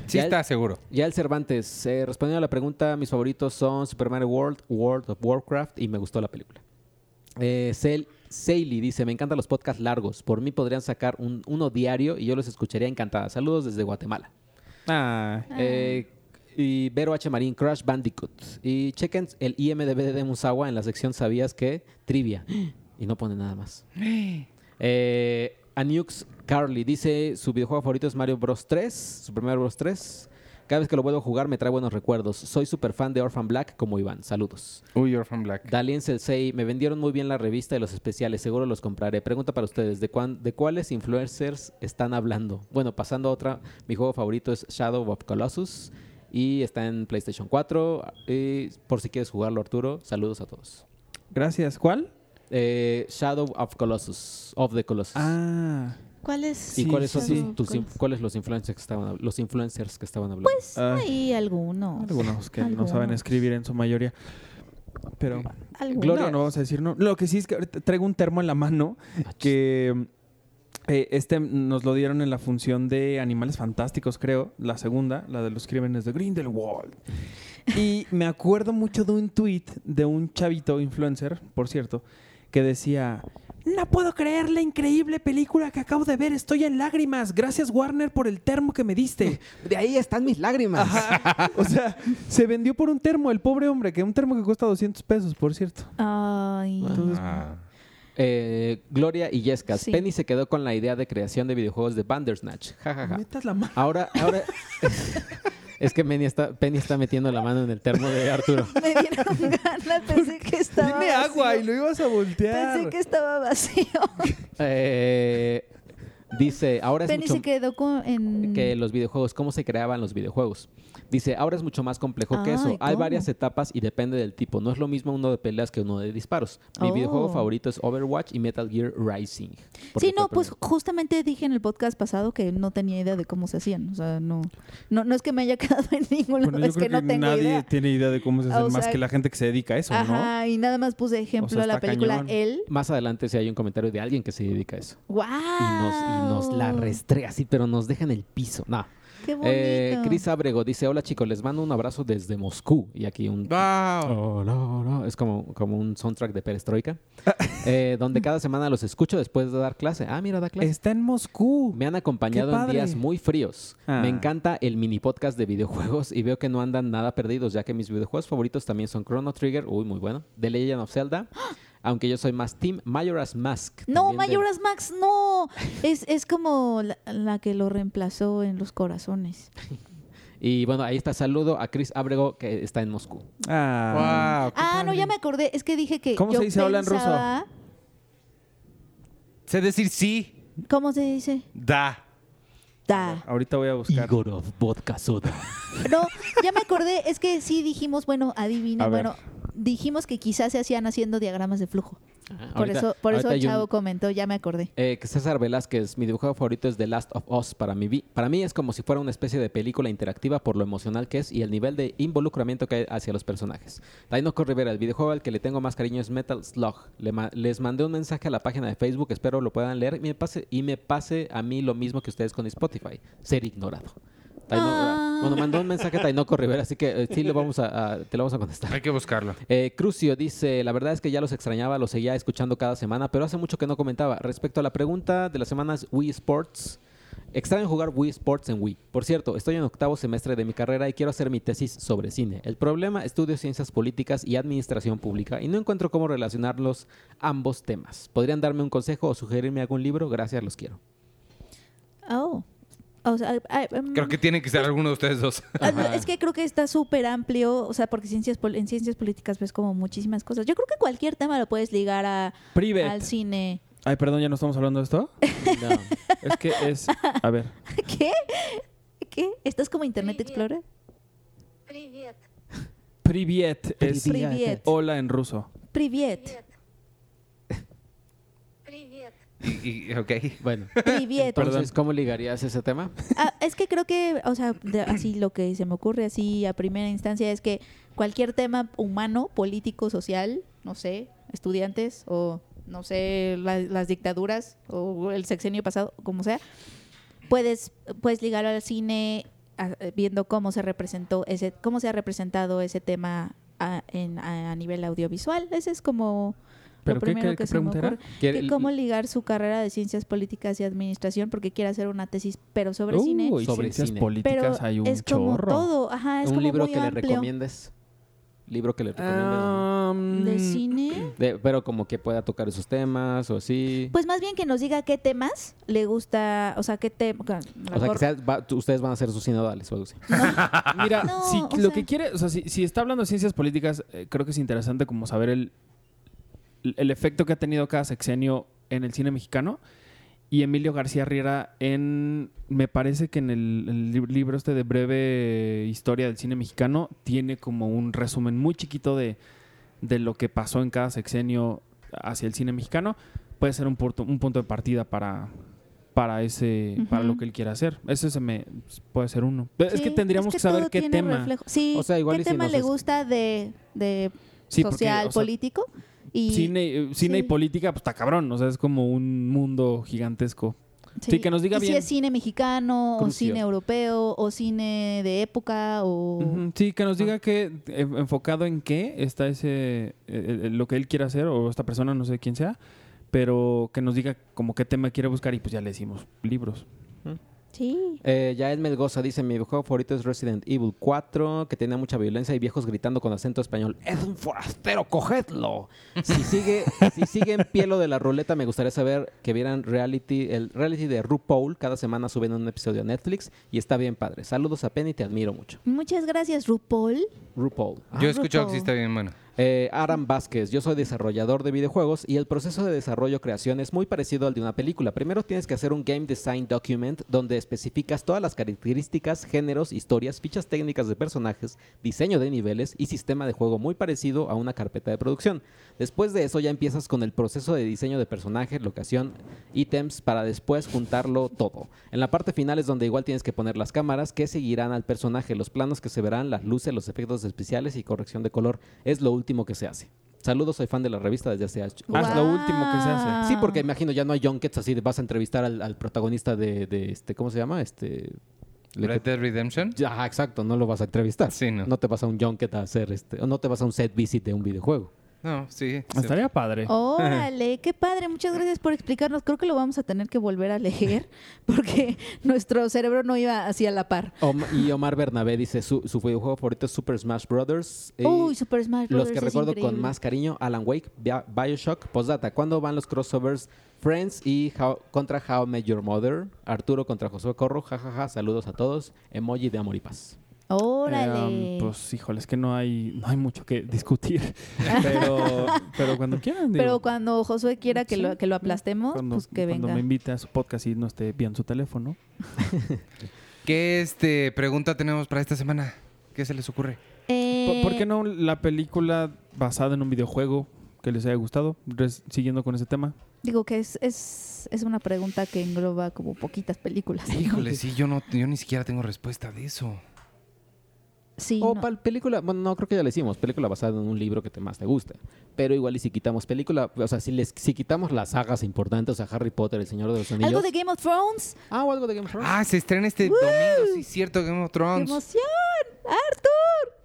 Sí Ya el- está seguro. Ya el Cervantes, eh, respondiendo a la pregunta, mis favoritos son Super Mario World, World of Warcraft y me gustó la película. Eh, Sel- Seili dice, me encantan los podcasts largos. Por mí podrían sacar un- uno diario y yo los escucharía encantada. Saludos desde Guatemala. Ah, Eh, y Vero H. Marín, Crash Bandicoot. Y chequen el IMDB de Musawa en la sección ¿Sabías que? Trivia. Y no pone nada más. Eh, Aniux Carly dice su videojuego favorito es Mario Bros 3, Super Mario Bros 3. Cada vez que lo vuelvo a jugar me trae buenos recuerdos. Soy super fan de Orphan Black como Iván. Saludos. Uy, Orphan Black. Dalien Selsei, me vendieron muy bien la revista y los especiales, seguro los compraré. Pregunta para ustedes, ¿de, cuán- ¿de cuáles influencers están hablando? Bueno, pasando a otra, mi juego favorito es Shadow of Colossus y está en PlayStation 4. Y por si quieres jugarlo, Arturo, saludos a todos. gracias. ¿Cuál? Eh, Shadow of Colossus, of the Colossus. Ah, ¿Cuál es? ¿Y sí, cuáles sí, son sí. tus- cuáles los influencers que estaban los influencers que estaban hablando? Pues Ah. hay algunos. algunos que no saben escribir en su mayoría. Pero Algunos. Gloria, no vamos a decir no. Lo que sí es que ahorita traigo un termo en la mano que eh, este nos lo dieron en la función de Animales Fantásticos, creo, la segunda, la de los crímenes de Grindelwald. Y me acuerdo mucho de un tweet de un chavito influencer, por cierto, que decía, no puedo creer la increíble película que acabo de ver, estoy en lágrimas, gracias Warner por el termo que me diste. De ahí están mis lágrimas. Ajá. O sea, se vendió por un termo, el pobre hombre, que un termo que cuesta 200 pesos, por cierto. Ay. Entonces, Ah. Eh, Gloria y Yescas. Sí. Penny se quedó con la idea de creación de videojuegos de Bandersnatch. Ja, ja, ja. metas la mano. Ahora, ahora es que Penny está, Penny está metiendo la mano en el termo de Arturo. Me dieron ganas, pensé que estaba Tiene agua vacío. y lo ibas a voltear. Pensé que estaba vacío. Eh, dice, ahora es Penny mucho se quedó con, en... que los videojuegos, cómo se creaban los videojuegos. Dice, ahora es mucho más complejo que eso. Ay, Hay varias etapas y depende del tipo. No es lo mismo uno de peleas que uno de disparos. Mi Oh. videojuego favorito es Overwatch y Metal Gear Rising. Sí, no, pues primero. justamente dije en el podcast pasado que no tenía idea de cómo se hacían. O sea, no, no, no es que me haya quedado en ningún Bueno, es creo que no tengo nadie idea. tiene idea de cómo se O hace más sea, que la gente que se dedica a eso, ¿no? Ajá, y nada más puse ejemplo O sea, a la película cañón. Él. Más adelante si hay un comentario de alguien que se dedica a eso. ¡Wow! Y nos, y nos la restrea así, pero nos deja en el piso. No. ¡Qué bonito! Eh, Chris Abrego dice, hola chicos, les mando un abrazo desde Moscú. Y aquí un... Wow. Hola, hola. Es como, como un soundtrack de Perestroika. Eh, donde cada semana los escucho después de dar clase. Ah, mira, da clase. Está en Moscú. Me han acompañado en días muy fríos. Ah. Me encanta el mini podcast de videojuegos y veo que no andan nada perdidos, ya que mis videojuegos favoritos también son Chrono Trigger, uy, muy bueno, The Legend of Zelda, aunque yo soy más Team Majora's Mask. No, también de- Majora's Max, no. Es, es como la, la que lo reemplazó en los corazones. Y bueno, ahí está, saludo a Chris Abrego, que está en Moscú. Ah. Wow. qué Ah, no, ya me acordé. Es que dije que. ¿Cómo yo se dice hola en ruso? pensaba- Sé decir sí. ¿Cómo se dice? Da. Da. Ahorita voy a buscar. Igorov Vodka Soda. No, ya me acordé. Es que sí dijimos, bueno, adivinen. A ver. Dijimos que quizás se hacían haciendo diagramas de flujo. Ah, Por ahorita- eso, por eso un- Chavo comentó, ya me acordé. Eh, que César Velázquez, mi videojuego favorito es The Last of Us. Para mí, para mí es como si fuera una especie de película interactiva por lo emocional que es y el nivel de involucramiento que hay hacia los personajes. Tainoco Rivera, el videojuego al que le tengo más cariño es Metal Slug. Le ma- les mandé un mensaje a la página de Facebook, espero lo puedan leer y me pase, y me pase a mí lo mismo que ustedes con Spotify, ser ignorado. Taino- Ah. Bueno, mandó un mensaje a Tainoco Rivera, así que eh, sí lo vamos a, a- te lo vamos a contestar. Hay que buscarlo. Eh, Crucio dice, la verdad es que ya los extrañaba, los seguía escuchando cada semana, pero hace mucho que no comentaba. Respecto a la pregunta de las semanas Wii Sports, extraño jugar Wii Sports en Wii. Por cierto, estoy en octavo semestre de mi carrera y quiero hacer mi tesis sobre cine. El problema, estudio ciencias políticas y administración pública y no encuentro cómo relacionarlos ambos temas. ¿Podrían darme un consejo o sugerirme algún libro? Gracias, los quiero. Oh. Em, creo que tiene que ser alguno de ustedes dos. Ah, es que creo que está súper amplio, o sea, porque ciencias en ciencias políticas ves como muchísimas cosas. Yo creo que cualquier tema lo puedes ligar a, al cine. Ay, perdón, ¿ya no estamos hablando de esto? No. es que es... A ver. ¿Qué? ¿Qué? ¿Estás como Internet Explorer? Privet. Privet es... Privet. Hola en ruso. Privet. Y, y, ok. Bueno. Privieto. Entonces, ¿cómo ligarías ese tema? Ah, es que creo que, o sea, de, así lo que se me ocurre así a primera instancia es que cualquier tema humano, político, social, no sé, estudiantes o no sé, la, las dictaduras o el sexenio pasado, como sea, puedes, puedes ligarlo al cine a, viendo cómo se representó ese, cómo se ha representado ese tema a, en, a, a nivel audiovisual. Ese es como ¿Pero lo qué- primero qué- que qué se me ocurre. Que Que el- cómo ligar su carrera de ciencias políticas y administración porque quiere hacer una tesis, pero sobre cine. Uy, Sobre ciencias cine. políticas Pero hay un es como chorro. todo, ajá, es un como libro muy que le amplio. recomiendes. Libro que le recomiendes. Ah, ¿De cine? De- pero como que pueda tocar esos temas o así. Pues más bien que nos diga qué temas le gusta, o sea, qué tema. o sea, que sea- va- ustedes van a hacer sus sinodales o algo así. Mira, No, si lo sea- que quiere, o sea, si, si está hablando de ciencias políticas, eh, creo que es interesante como saber el, el efecto que ha tenido cada sexenio en el cine mexicano. Y Emilio García Riera en, me parece que en el, el lib- libro este de breve historia del cine mexicano, tiene como un resumen muy chiquito de, de lo que pasó en cada sexenio hacia el cine mexicano. Puede ser un punto, un punto de partida para, para ese para lo que él quiera hacer. Ese se me puede ser uno. Es que tendríamos que, saber qué tema. reflejo. Sí, O sea, igual qué y si tema le es- gusta de, de Sí, porque, social, o sea, político. Y, Cine, eh, cine y política, pues está cabrón. O sea, es como un mundo gigantesco. sí, que nos diga y si bien. es cine mexicano, o cine europeo, o cine de época, o... Sí, que nos diga que eh, enfocado en qué está ese eh, lo que él quiere hacer o esta persona, no sé quién sea, pero que nos diga como qué tema quiere buscar y pues ya le decimos libros. Sí. Eh, Yael Melgoza dice, mi juego favorito es Resident Evil 4, que tiene mucha violencia y viejos gritando con acento español. ¡Es un forastero, cogedlo! Si sigue, si sigue en pie lo de la ruleta, me gustaría saber que vieran reality, el reality de RuPaul. Cada semana suben un episodio a Netflix y está bien padre. Saludos a Penny, te admiro mucho. Muchas gracias, RuPaul. RuPaul. Yo he escuchado que RuPaul. sí está bien bueno. Eh, Aram Vázquez, yo soy desarrollador de videojuegos y el proceso de desarrollo-creación es muy parecido al de una película. Primero tienes que hacer un Game Design Document donde especificas todas las características, géneros, historias, fichas técnicas de personajes, diseño de niveles y sistema de juego muy parecido a una carpeta de producción. Después de eso ya empiezas con el proceso de diseño de personaje, locación, ítems para después juntarlo todo. En la parte final es donde igual tienes que poner las cámaras que seguirán al personaje, los planos que se verán, las luces, los efectos especiales y corrección de color. Es lo último que se hace. Saludos, soy fan de la revista desde hace años. Ah, es lo último que se hace. Sí, porque imagino ya no hay junkets así de vas a entrevistar al, al protagonista de, de este, ¿cómo se llama? Este Red Dead Redemption. Ajá, exacto, no lo vas a entrevistar. Sí, no. No te vas a un junket a hacer este, o no te vas a un set visit de un videojuego. No, sí. sí. Estaría padre. Órale, qué padre. Muchas gracias por explicarnos. Creo que lo vamos a tener que volver a leer porque nuestro cerebro no iba así a la par. Om- y Omar Bernabé dice su, su videojuego favorito es Super Smash Brothers. Uy, Super Smash Bros. los que recuerdo con más cariño, Alan Wake, Bioshock, Postdata. ¿Cuándo van los crossovers Friends y How- contra How I Met Your Mother? Arturo contra Josué Corro, jajaja, saludos a todos. Emoji de amor y paz. Órale. Eh, pues híjole, es que no hay, no hay mucho que discutir. pero, pero cuando quieran. digo, Pero cuando Josué quiera que, Sí, lo, que lo aplastemos, cuando, pues que cuando venga. me invite a su podcast y no esté bien su teléfono. ¿Qué este, pregunta tenemos para esta semana? ¿Qué se les ocurre? Eh, ¿Por, por qué no la película basada en un videojuego que les haya gustado? Res- siguiendo con ese tema. Digo que es, es, es una pregunta que engloba como poquitas películas. Híjole, sí, yo no, yo ni siquiera tengo respuesta de eso. Sí, O no. pal- película, bueno, no creo que ya le hicimos, película basada en un libro que te más te gusta. Pero igual y si quitamos película, o sea, si, les, si quitamos las sagas importantes, o sea, Harry Potter, El Señor de los Anillos. ¿Algo de Game of Thrones? Ah, o algo de Game of Thrones. Ah, se estrena este domingo, sí, cierto, Game of ¡Qué Thrones. emoción! ¡Arthur!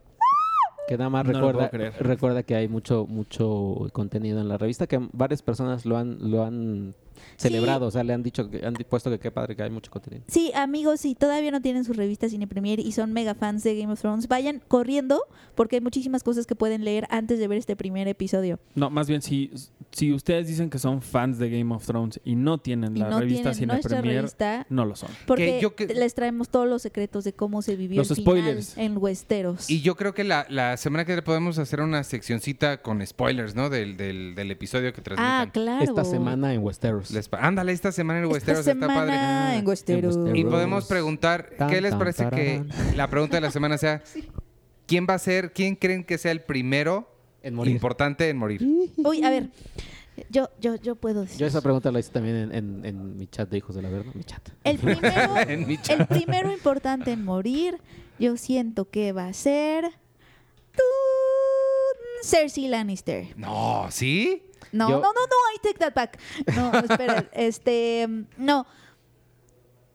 Que nada más No recuerda, recuerda que hay mucho mucho contenido en la revista que varias personas lo han lo han celebrado, o sea, le han dicho que han puesto que qué padre que hay mucho contenido. Sí, amigos, si todavía no tienen su revista Cine Premier y son mega fans de Game of Thrones, vayan corriendo porque hay muchísimas cosas que pueden leer antes de ver este primer episodio. No, más bien, si, si ustedes dicen que son fans de Game of Thrones y no tienen Y la no revista tienen Cine Premier, revista no lo son. porque yo que- les traemos todos los secretos de cómo se vivió Los el spoilers. final en Westeros. Y yo creo que la, la semana que viene podemos hacer una seccioncita con spoilers, ¿no? Del, del, del episodio que ah, transmitan. claro. Esta semana en Westeros. Les Ándale, esta semana en Esta Westeros está padre. en Westeros. Y podemos preguntar, Tan, ¿qué les tan, parece que la pregunta de la semana sea, ¿quién va a ser, quién creen que sea el primero En morir. importante en morir? Uy, a ver. Yo, yo, yo puedo decir. Yo esa pregunta la hice también en, en- en mi chat de Hijos del Averno, mi chat. El primero, En mi chat. el primero importante en morir, yo siento que va a ser ¡tun! Cersei Lannister. No, ¿sí? No, Yo- no, no, no, I take that back. No, espera, este, no.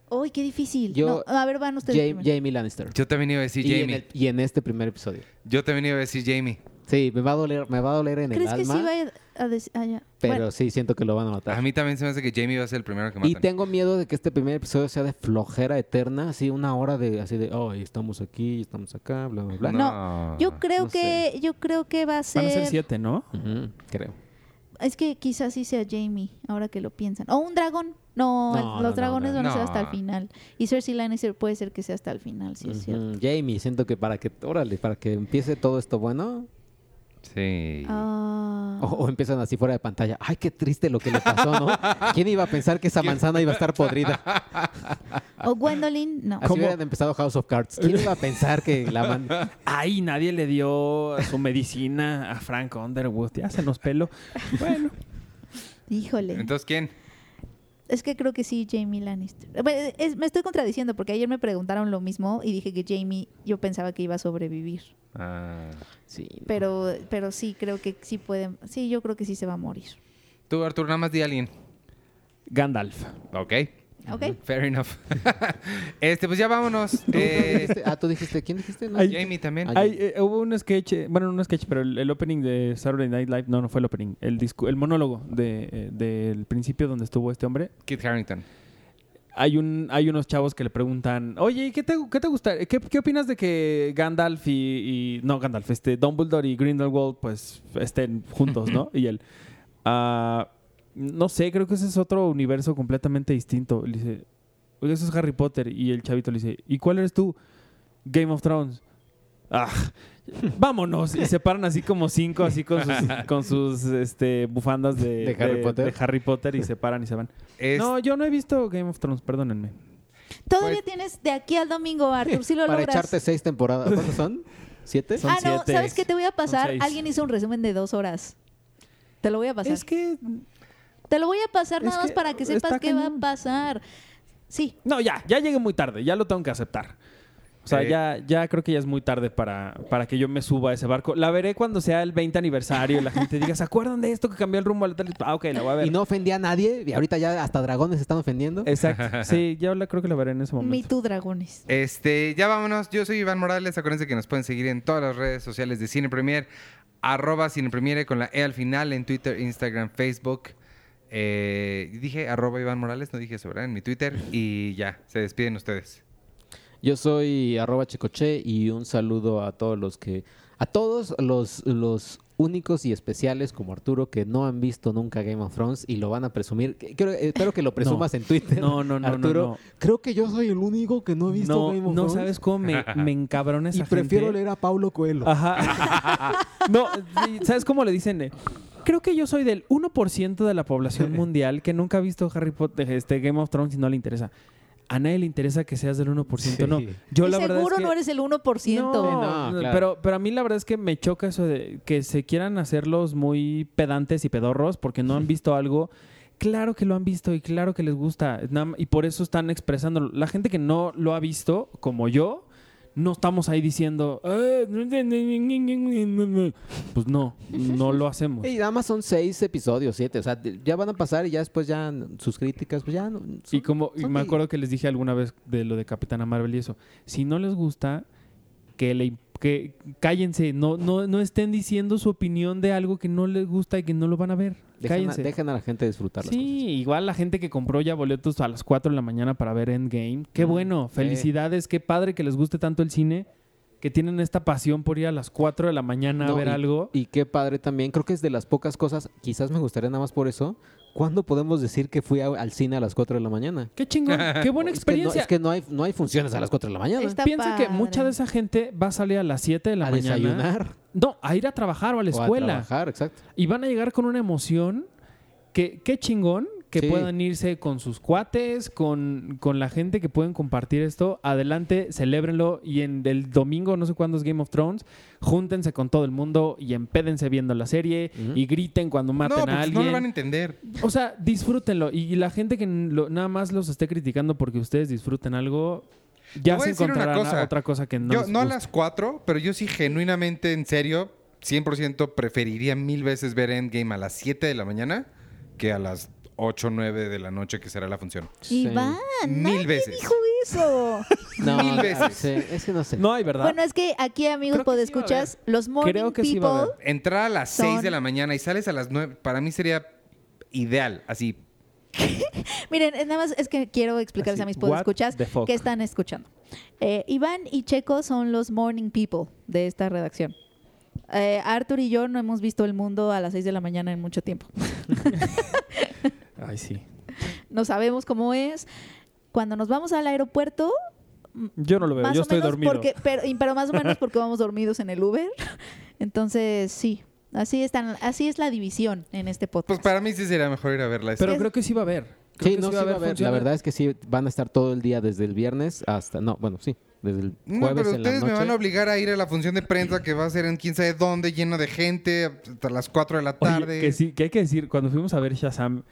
Uy, qué difícil. Yo- No, a ver, van ustedes. Jamie. Jamie Lannister. Yo también iba a decir y, en Jamie. el- y en este primer episodio. Yo también iba a decir Jamie. Sí, me va a doler, me va a doler en el ¿Crees que alma, sí va a decir? Ah, pero Bueno, sí siento que lo van a matar. A mí también se me hace que Jamie va a ser el primero que Y matan. tengo miedo de que este primer episodio sea de flojera eterna, así una hora de así de, oh, estamos aquí, estamos acá, bla bla bla. No, yo creo no que, yo creo que va a Van a ser. ser siete, ¿no? Creo. Es que quizás sí sea Jamie, ahora que lo piensan. O un dragón. No, los no, dragones no. van a ser hasta el final. Y Cersei Lannister puede ser que sea hasta el final, sí es cierto. Jamie, siento que para que, órale, para que empiece todo esto bueno, Sí. Ah. o, o empiezan así fuera de pantalla. Ay, qué triste lo que le pasó, ¿no? ¿Quién iba a pensar que esa manzana iba a estar podrida? O Gwendolyn, no. Así ¿Cómo? hubieran empezado House of Cards. ¿Quién iba a pensar que la man... Ay, nadie le dio su medicina a Frank Underwood. Ya se nos peló. Bueno, Híjole. Entonces, ¿quién? Es que creo que sí, Jamie Lannister. Bueno, es- me estoy contradiciendo porque ayer me preguntaron lo mismo y dije que Jamie, yo pensaba que iba a sobrevivir. Ah. Sí, no. Pero, pero sí, creo que sí puede. Sí, yo creo que sí se va a morir. Tú, Artur, nada más di a alguien. Gandalf. Ok. ¿Ok? Fair enough. este, pues ya vámonos. ¿Tú Eh? Ah, tú dijiste, ¿quién dijiste? No, Jamie también. Ay, Hay, eh, hubo un sketch, eh, bueno, no un sketch, pero el, el opening de Saturday Night Live, no, no fue el opening, el, discu- el monólogo de, del principio donde estuvo este hombre. Kit Harrington. Hay, un, hay unos chavos que le preguntan, oye, ¿y ¿qué te, qué te gusta? ¿Qué, qué opinas de que Gandalf y, y- no Gandalf, este Dumbledore y Grindelwald pues estén juntos, ¿no? y él, "Ah, no sé, creo que ese es otro universo completamente distinto. Le dice, oye, eso es Harry Potter. Y el chavito le dice, ¿y cuál eres tú? Game of Thrones. Ah, vámonos. Y se paran así como cinco, así con sus, con sus este, bufandas de, ¿De Harry Potter? de Harry Potter y se paran y se van. Es- No, yo no he visto Game of Thrones, perdónenme. Todavía Pues- tienes de aquí al domingo, Arthur. Sí lo Para logras. echarte seis temporadas. ¿Cuántas son? ¿Siete? Son ah, no, siete. ¿sabes qué te voy a pasar? Alguien hizo un resumen de dos horas. Te lo voy a pasar. Es que... Te lo voy a pasar Es nada más para que sepas qué va a pasar. Sí, No, ya, ya llegué muy tarde, ya lo tengo que aceptar. O sea, Eh. ya, ya creo que ya es muy tarde para, para que yo me suba a ese barco. La veré cuando sea el 20 aniversario y la gente diga, ¿se acuerdan de esto que cambió el rumbo al tele? Ah, ok, la voy a ver. Y no ofendía a nadie. Y ahorita ya hasta dragones están ofendiendo. Exacto. Sí, ya la, creo que la veré en ese Me momento. Too Dragones. Este, ya vámonos. Yo soy Iván Morales. Acuérdense que nos pueden seguir en todas las redes sociales de Cine Premier. Arroba Cine Premiere con la E al final en Twitter, Instagram, Facebook. Eh, dije arroba Iván Morales, no dije eso, ¿verdad? En mi Twitter. Y ya, se despiden ustedes. Yo soy arroba checoche y un saludo a todos los que... A todos los, los únicos y especiales como Arturo que no han visto nunca Game of Thrones y lo van a presumir. Creo, espero que lo presumas en Twitter. No, no, no, no, Arturo, no. creo que yo soy el único que no he visto No, Game of no Thrones. sabes cómo me, me encabrona esa y prefiero gente. leer a Paulo Coelho. Ajá. no, ¿sabes cómo le dicen? Eh, Creo que yo soy del 1% de la población mundial que nunca ha visto Harry Potter, este Game of Thrones y no le interesa. A nadie le interesa que seas del 1%, no. Sí. Yo Y la verdad seguro es que no eres el 1%. No, No, claro. pero, pero a mí la verdad es que me choca eso de que se quieran hacerlos muy pedantes y pedorros porque no han visto algo. Claro que lo han visto y claro que les gusta. Y por eso están expresándolo. La gente que no lo ha visto, como yo, no estamos ahí diciendo. "Ah, Pues no, no lo hacemos. Y nada más son seis episodios, siete. O sea, ya van a pasar y ya después ya sus críticas, pues ya no. Y son- como y son me acuerdo que les dije alguna vez de lo de Capitana Marvel y eso. Si no les gusta, que le que cállense, no, no, no estén diciendo su opinión de algo que no les gusta y que no lo van a ver. Dejen a, dejen a la gente disfrutar las Sí, cosas. igual la gente que compró ya boletos a las 4 de la mañana para ver Endgame. Qué Mm, bueno, felicidades, qué padre que les guste tanto el cine, que tienen esta pasión por ir a las 4 de la mañana a ver y- algo. Y qué padre también, creo que es de las pocas cosas, quizás me gustaría nada más por eso, ¿cuándo podemos decir que fui a- al cine a las 4 de la mañana? Qué chingón, qué buena Es que no- experiencia. Es que no, hay, no hay funciones a las 4 de la mañana. Está Piensa que padre. mucha de esa gente va a salir a las 7 de la a mañana. desayunar No, a ir a trabajar o a la o a escuela. trabajar, exacto. y van a llegar con una emoción que qué chingón que Sí. puedan irse con sus cuates, con, con la gente que pueden compartir esto. Adelante, celébrenlo. Y en el domingo, no sé cuándo es Game of Thrones, júntense con todo el mundo y empédense viendo la serie y griten cuando maten no, a porque no alguien. lo van a entender. O sea, disfrútenlo. Y la gente que lo- nada más los esté criticando porque ustedes disfruten algo, ya se encontrarán cosa. otra cosa que no yo, no a las 4, pero yo sí genuinamente, en serio, 100% preferiría mil veces ver Endgame a las 7 de la mañana que a las 8 o 9 de la noche que será la función. Sí. Iván, Mil nadie veces. dijo eso. No, Mil veces. sí, es que no sé. No hay, ¿verdad? bueno, es que aquí, amigos, Creo que puedo sí va a escuchas los morning Creo que sí people. va a. Entrar a las 6 de Son- la mañana y sales a las 9, para mí sería ideal, así. Miren, nada más es que quiero explicarles Así, a mis what podescuchas the fuck. que están escuchando. Eh, Iván y Checo son los morning people de esta redacción. Eh, Arthur y yo no hemos visto el mundo a las 6 de la mañana en mucho tiempo. Ay, sí. No sabemos cómo es. Cuando nos vamos al aeropuerto, Yo no lo veo, más yo o estoy menos dormido. porque, pero, pero más o menos porque vamos dormidos en el Uber. Entonces, sí, así están, así es la división en este Pues podcast. para mí sí sería mejor ir a verla. Pero creo que sí va a haber. Creo Sí, no, sí va a haber. La verdad es que sí, van a estar todo el día desde el viernes hasta... No, bueno, sí, desde el No, jueves pero en la ustedes me van a obligar a ir a la función de prensa que va a ser en quién sabe dónde, lleno de gente, hasta las 4 de la Oye, tarde. que sí, que hay que decir, cuando fuimos a ver Shazam,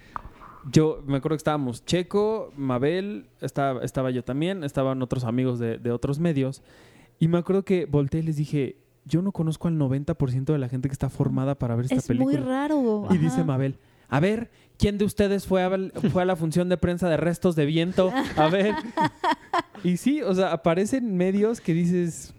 yo me acuerdo que estábamos Checo, Mabel, estaba, estaba yo también, estaban otros amigos de, de otros medios, y me acuerdo que volteé y les dije, yo no conozco al 90% de la gente que está formada para ver esta es película. muy raro. Y ajá. dice Mabel, a ver, ¿quién de ustedes fue a, fue a la función de prensa de restos de viento? A ver. Y sí, o sea, aparecen medios que dices,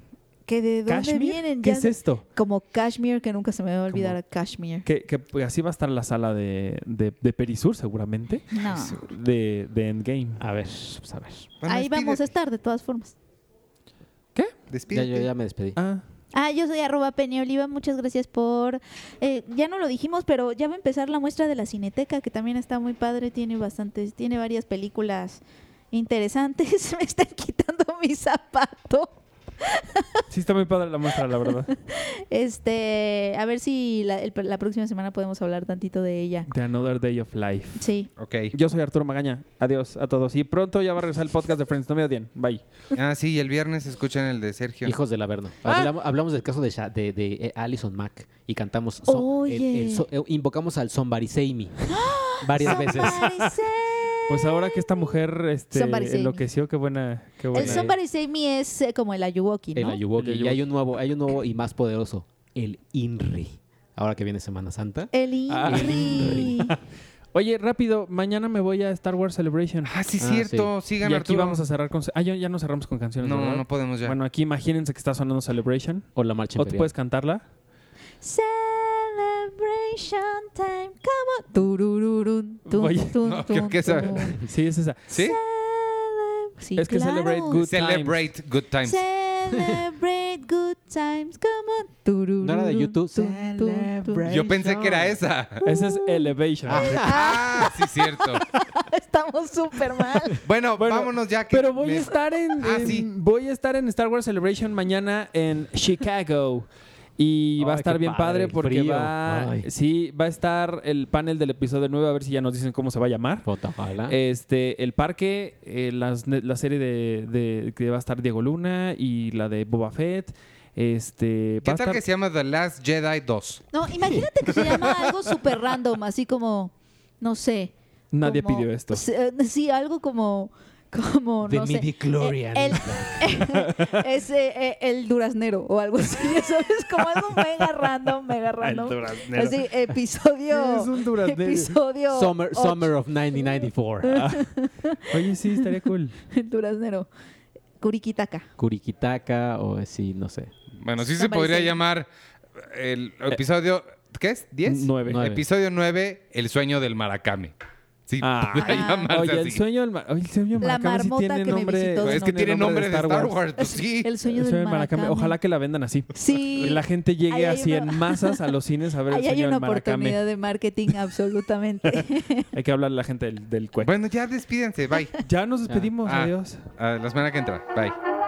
que de dónde ¿Kashmir? vienen ¿Qué Ya es esto? Como Kashmir, que nunca se me va a olvidar a Kashmir. Que, que, pues, así va a estar la sala de, de, de Perisur seguramente, No. de, de Endgame. A ver, pues a ver. Bueno, Ahí vamos a estar, de todas formas. ¿Qué? Ya, yo ya me despedí. Ah, Ah, yo soy arroba Penny Oliva. Muchas gracias por... eh, ya no lo dijimos, pero ya va a empezar la muestra de la Cineteca, que también está muy padre. Tiene bastantes, tiene varias películas interesantes. Me están quitando mi zapato. Sí está muy padre la muestra, la verdad. Este, a ver si la, el- la próxima semana podemos hablar tantito de ella. The Another Day of Life. Sí. Ok. Yo soy Arturo Magaña. Adiós a todos. Y pronto ya va a regresar el podcast de Friends. No me odien. Bye. Ah, sí, y el viernes escuchan el de Sergio. Hijos del Averno. Ah. Hablamos, hablamos del caso de, Sha- de, de, eh, Alison Mack y cantamos. so- el- Oye. el so- eh, invocamos al Somebody Say Me varias veces. Pues ahora que esta mujer este, Save enloqueció, qué buena. Qué buena. El Somebody Say Me es eh, como el Ayuwoki, El ¿no? Ayuwoki. El Y hay Ayuwoki. un nuevo, hay un nuevo y más poderoso. El INRI. Ahora que viene Semana Santa. El Ah. Inri. Oye, rápido, mañana me voy a Star Wars Celebration. Ah, sí, Ah, cierto. Sigan y aquí Arturo. vamos a cerrar con. Ah, ya, ya no cerramos con canciones. No, ¿verdad? no podemos ya. Bueno, aquí imagínense que está sonando Celebration. O la marcha ¿O tú puedes cantarla? Celebration time, come on. Turururun, tum, Oye, tum, no, tum, creo que esa-. Sí, es esa. ¿Sí? Sí, Es que claro. Celebrate Good Celebrate good times. Celebrate good times, come on. Turururun, ¿No era de YouTube? tum, tum, tum. Yo pensé que era esa. Esa es Elevation. Ah, sí, cierto. Estamos súper mal. Bueno, Bueno, vámonos ya. Que Pero voy me- a estar en, Ah, en- sí. voy a estar en Star Wars Celebration mañana en Chicago. Y va a estar bien padre, padre, porque frío. va Ay. sí, va a estar el panel del episodio 9, a ver si ya nos dicen cómo se va a llamar. Este, el parque, eh, las la serie de, de- que va a estar Diego Luna y la de Boba Fett. Este, ¿Qué tal estar- que se llama The Last Jedi 2? No, imagínate que se llama algo súper random, así como, no sé. Nadie como- pidió esto. Eh, Sí, algo como, como, The no sé. midichlorian. El, es eh, eh, el duraznero o algo así, ¿sabes? Como algo mega random, mega random. duraznero. Así, episodio... Es un duraznero. Episodio... Summer, Summer of 1994. Oye, sí, estaría cool. El duraznero. Kuriquitaca. Kurikitaka o sí, no sé. Bueno, sí se podría say- llamar el episodio. ¿Qué es? ¿10? Nueve. Nueve. Episodio 9, El sueño del maracame. Sí, Ah. Ah. llamarse Oye, el así. sueño del, oye, el sueño del La Maracame sí marmota tiene que me nombre. visitó de Pues es que tiene nombre de Star Wars. pues sí. El sueño El sueño del del Maracame. maracame. Ojalá que la vendan así. Sí. Y la gente llegue Ahí hay así una- en masas a los cines a ver el Ahí hay sueño una del Maracame. oportunidad de marketing, absolutamente. Hay que hablarle a la gente del, del. Bueno, ya despídense. Bye. Ya nos despedimos. Ah. Adiós. A la semana que entra. Bye.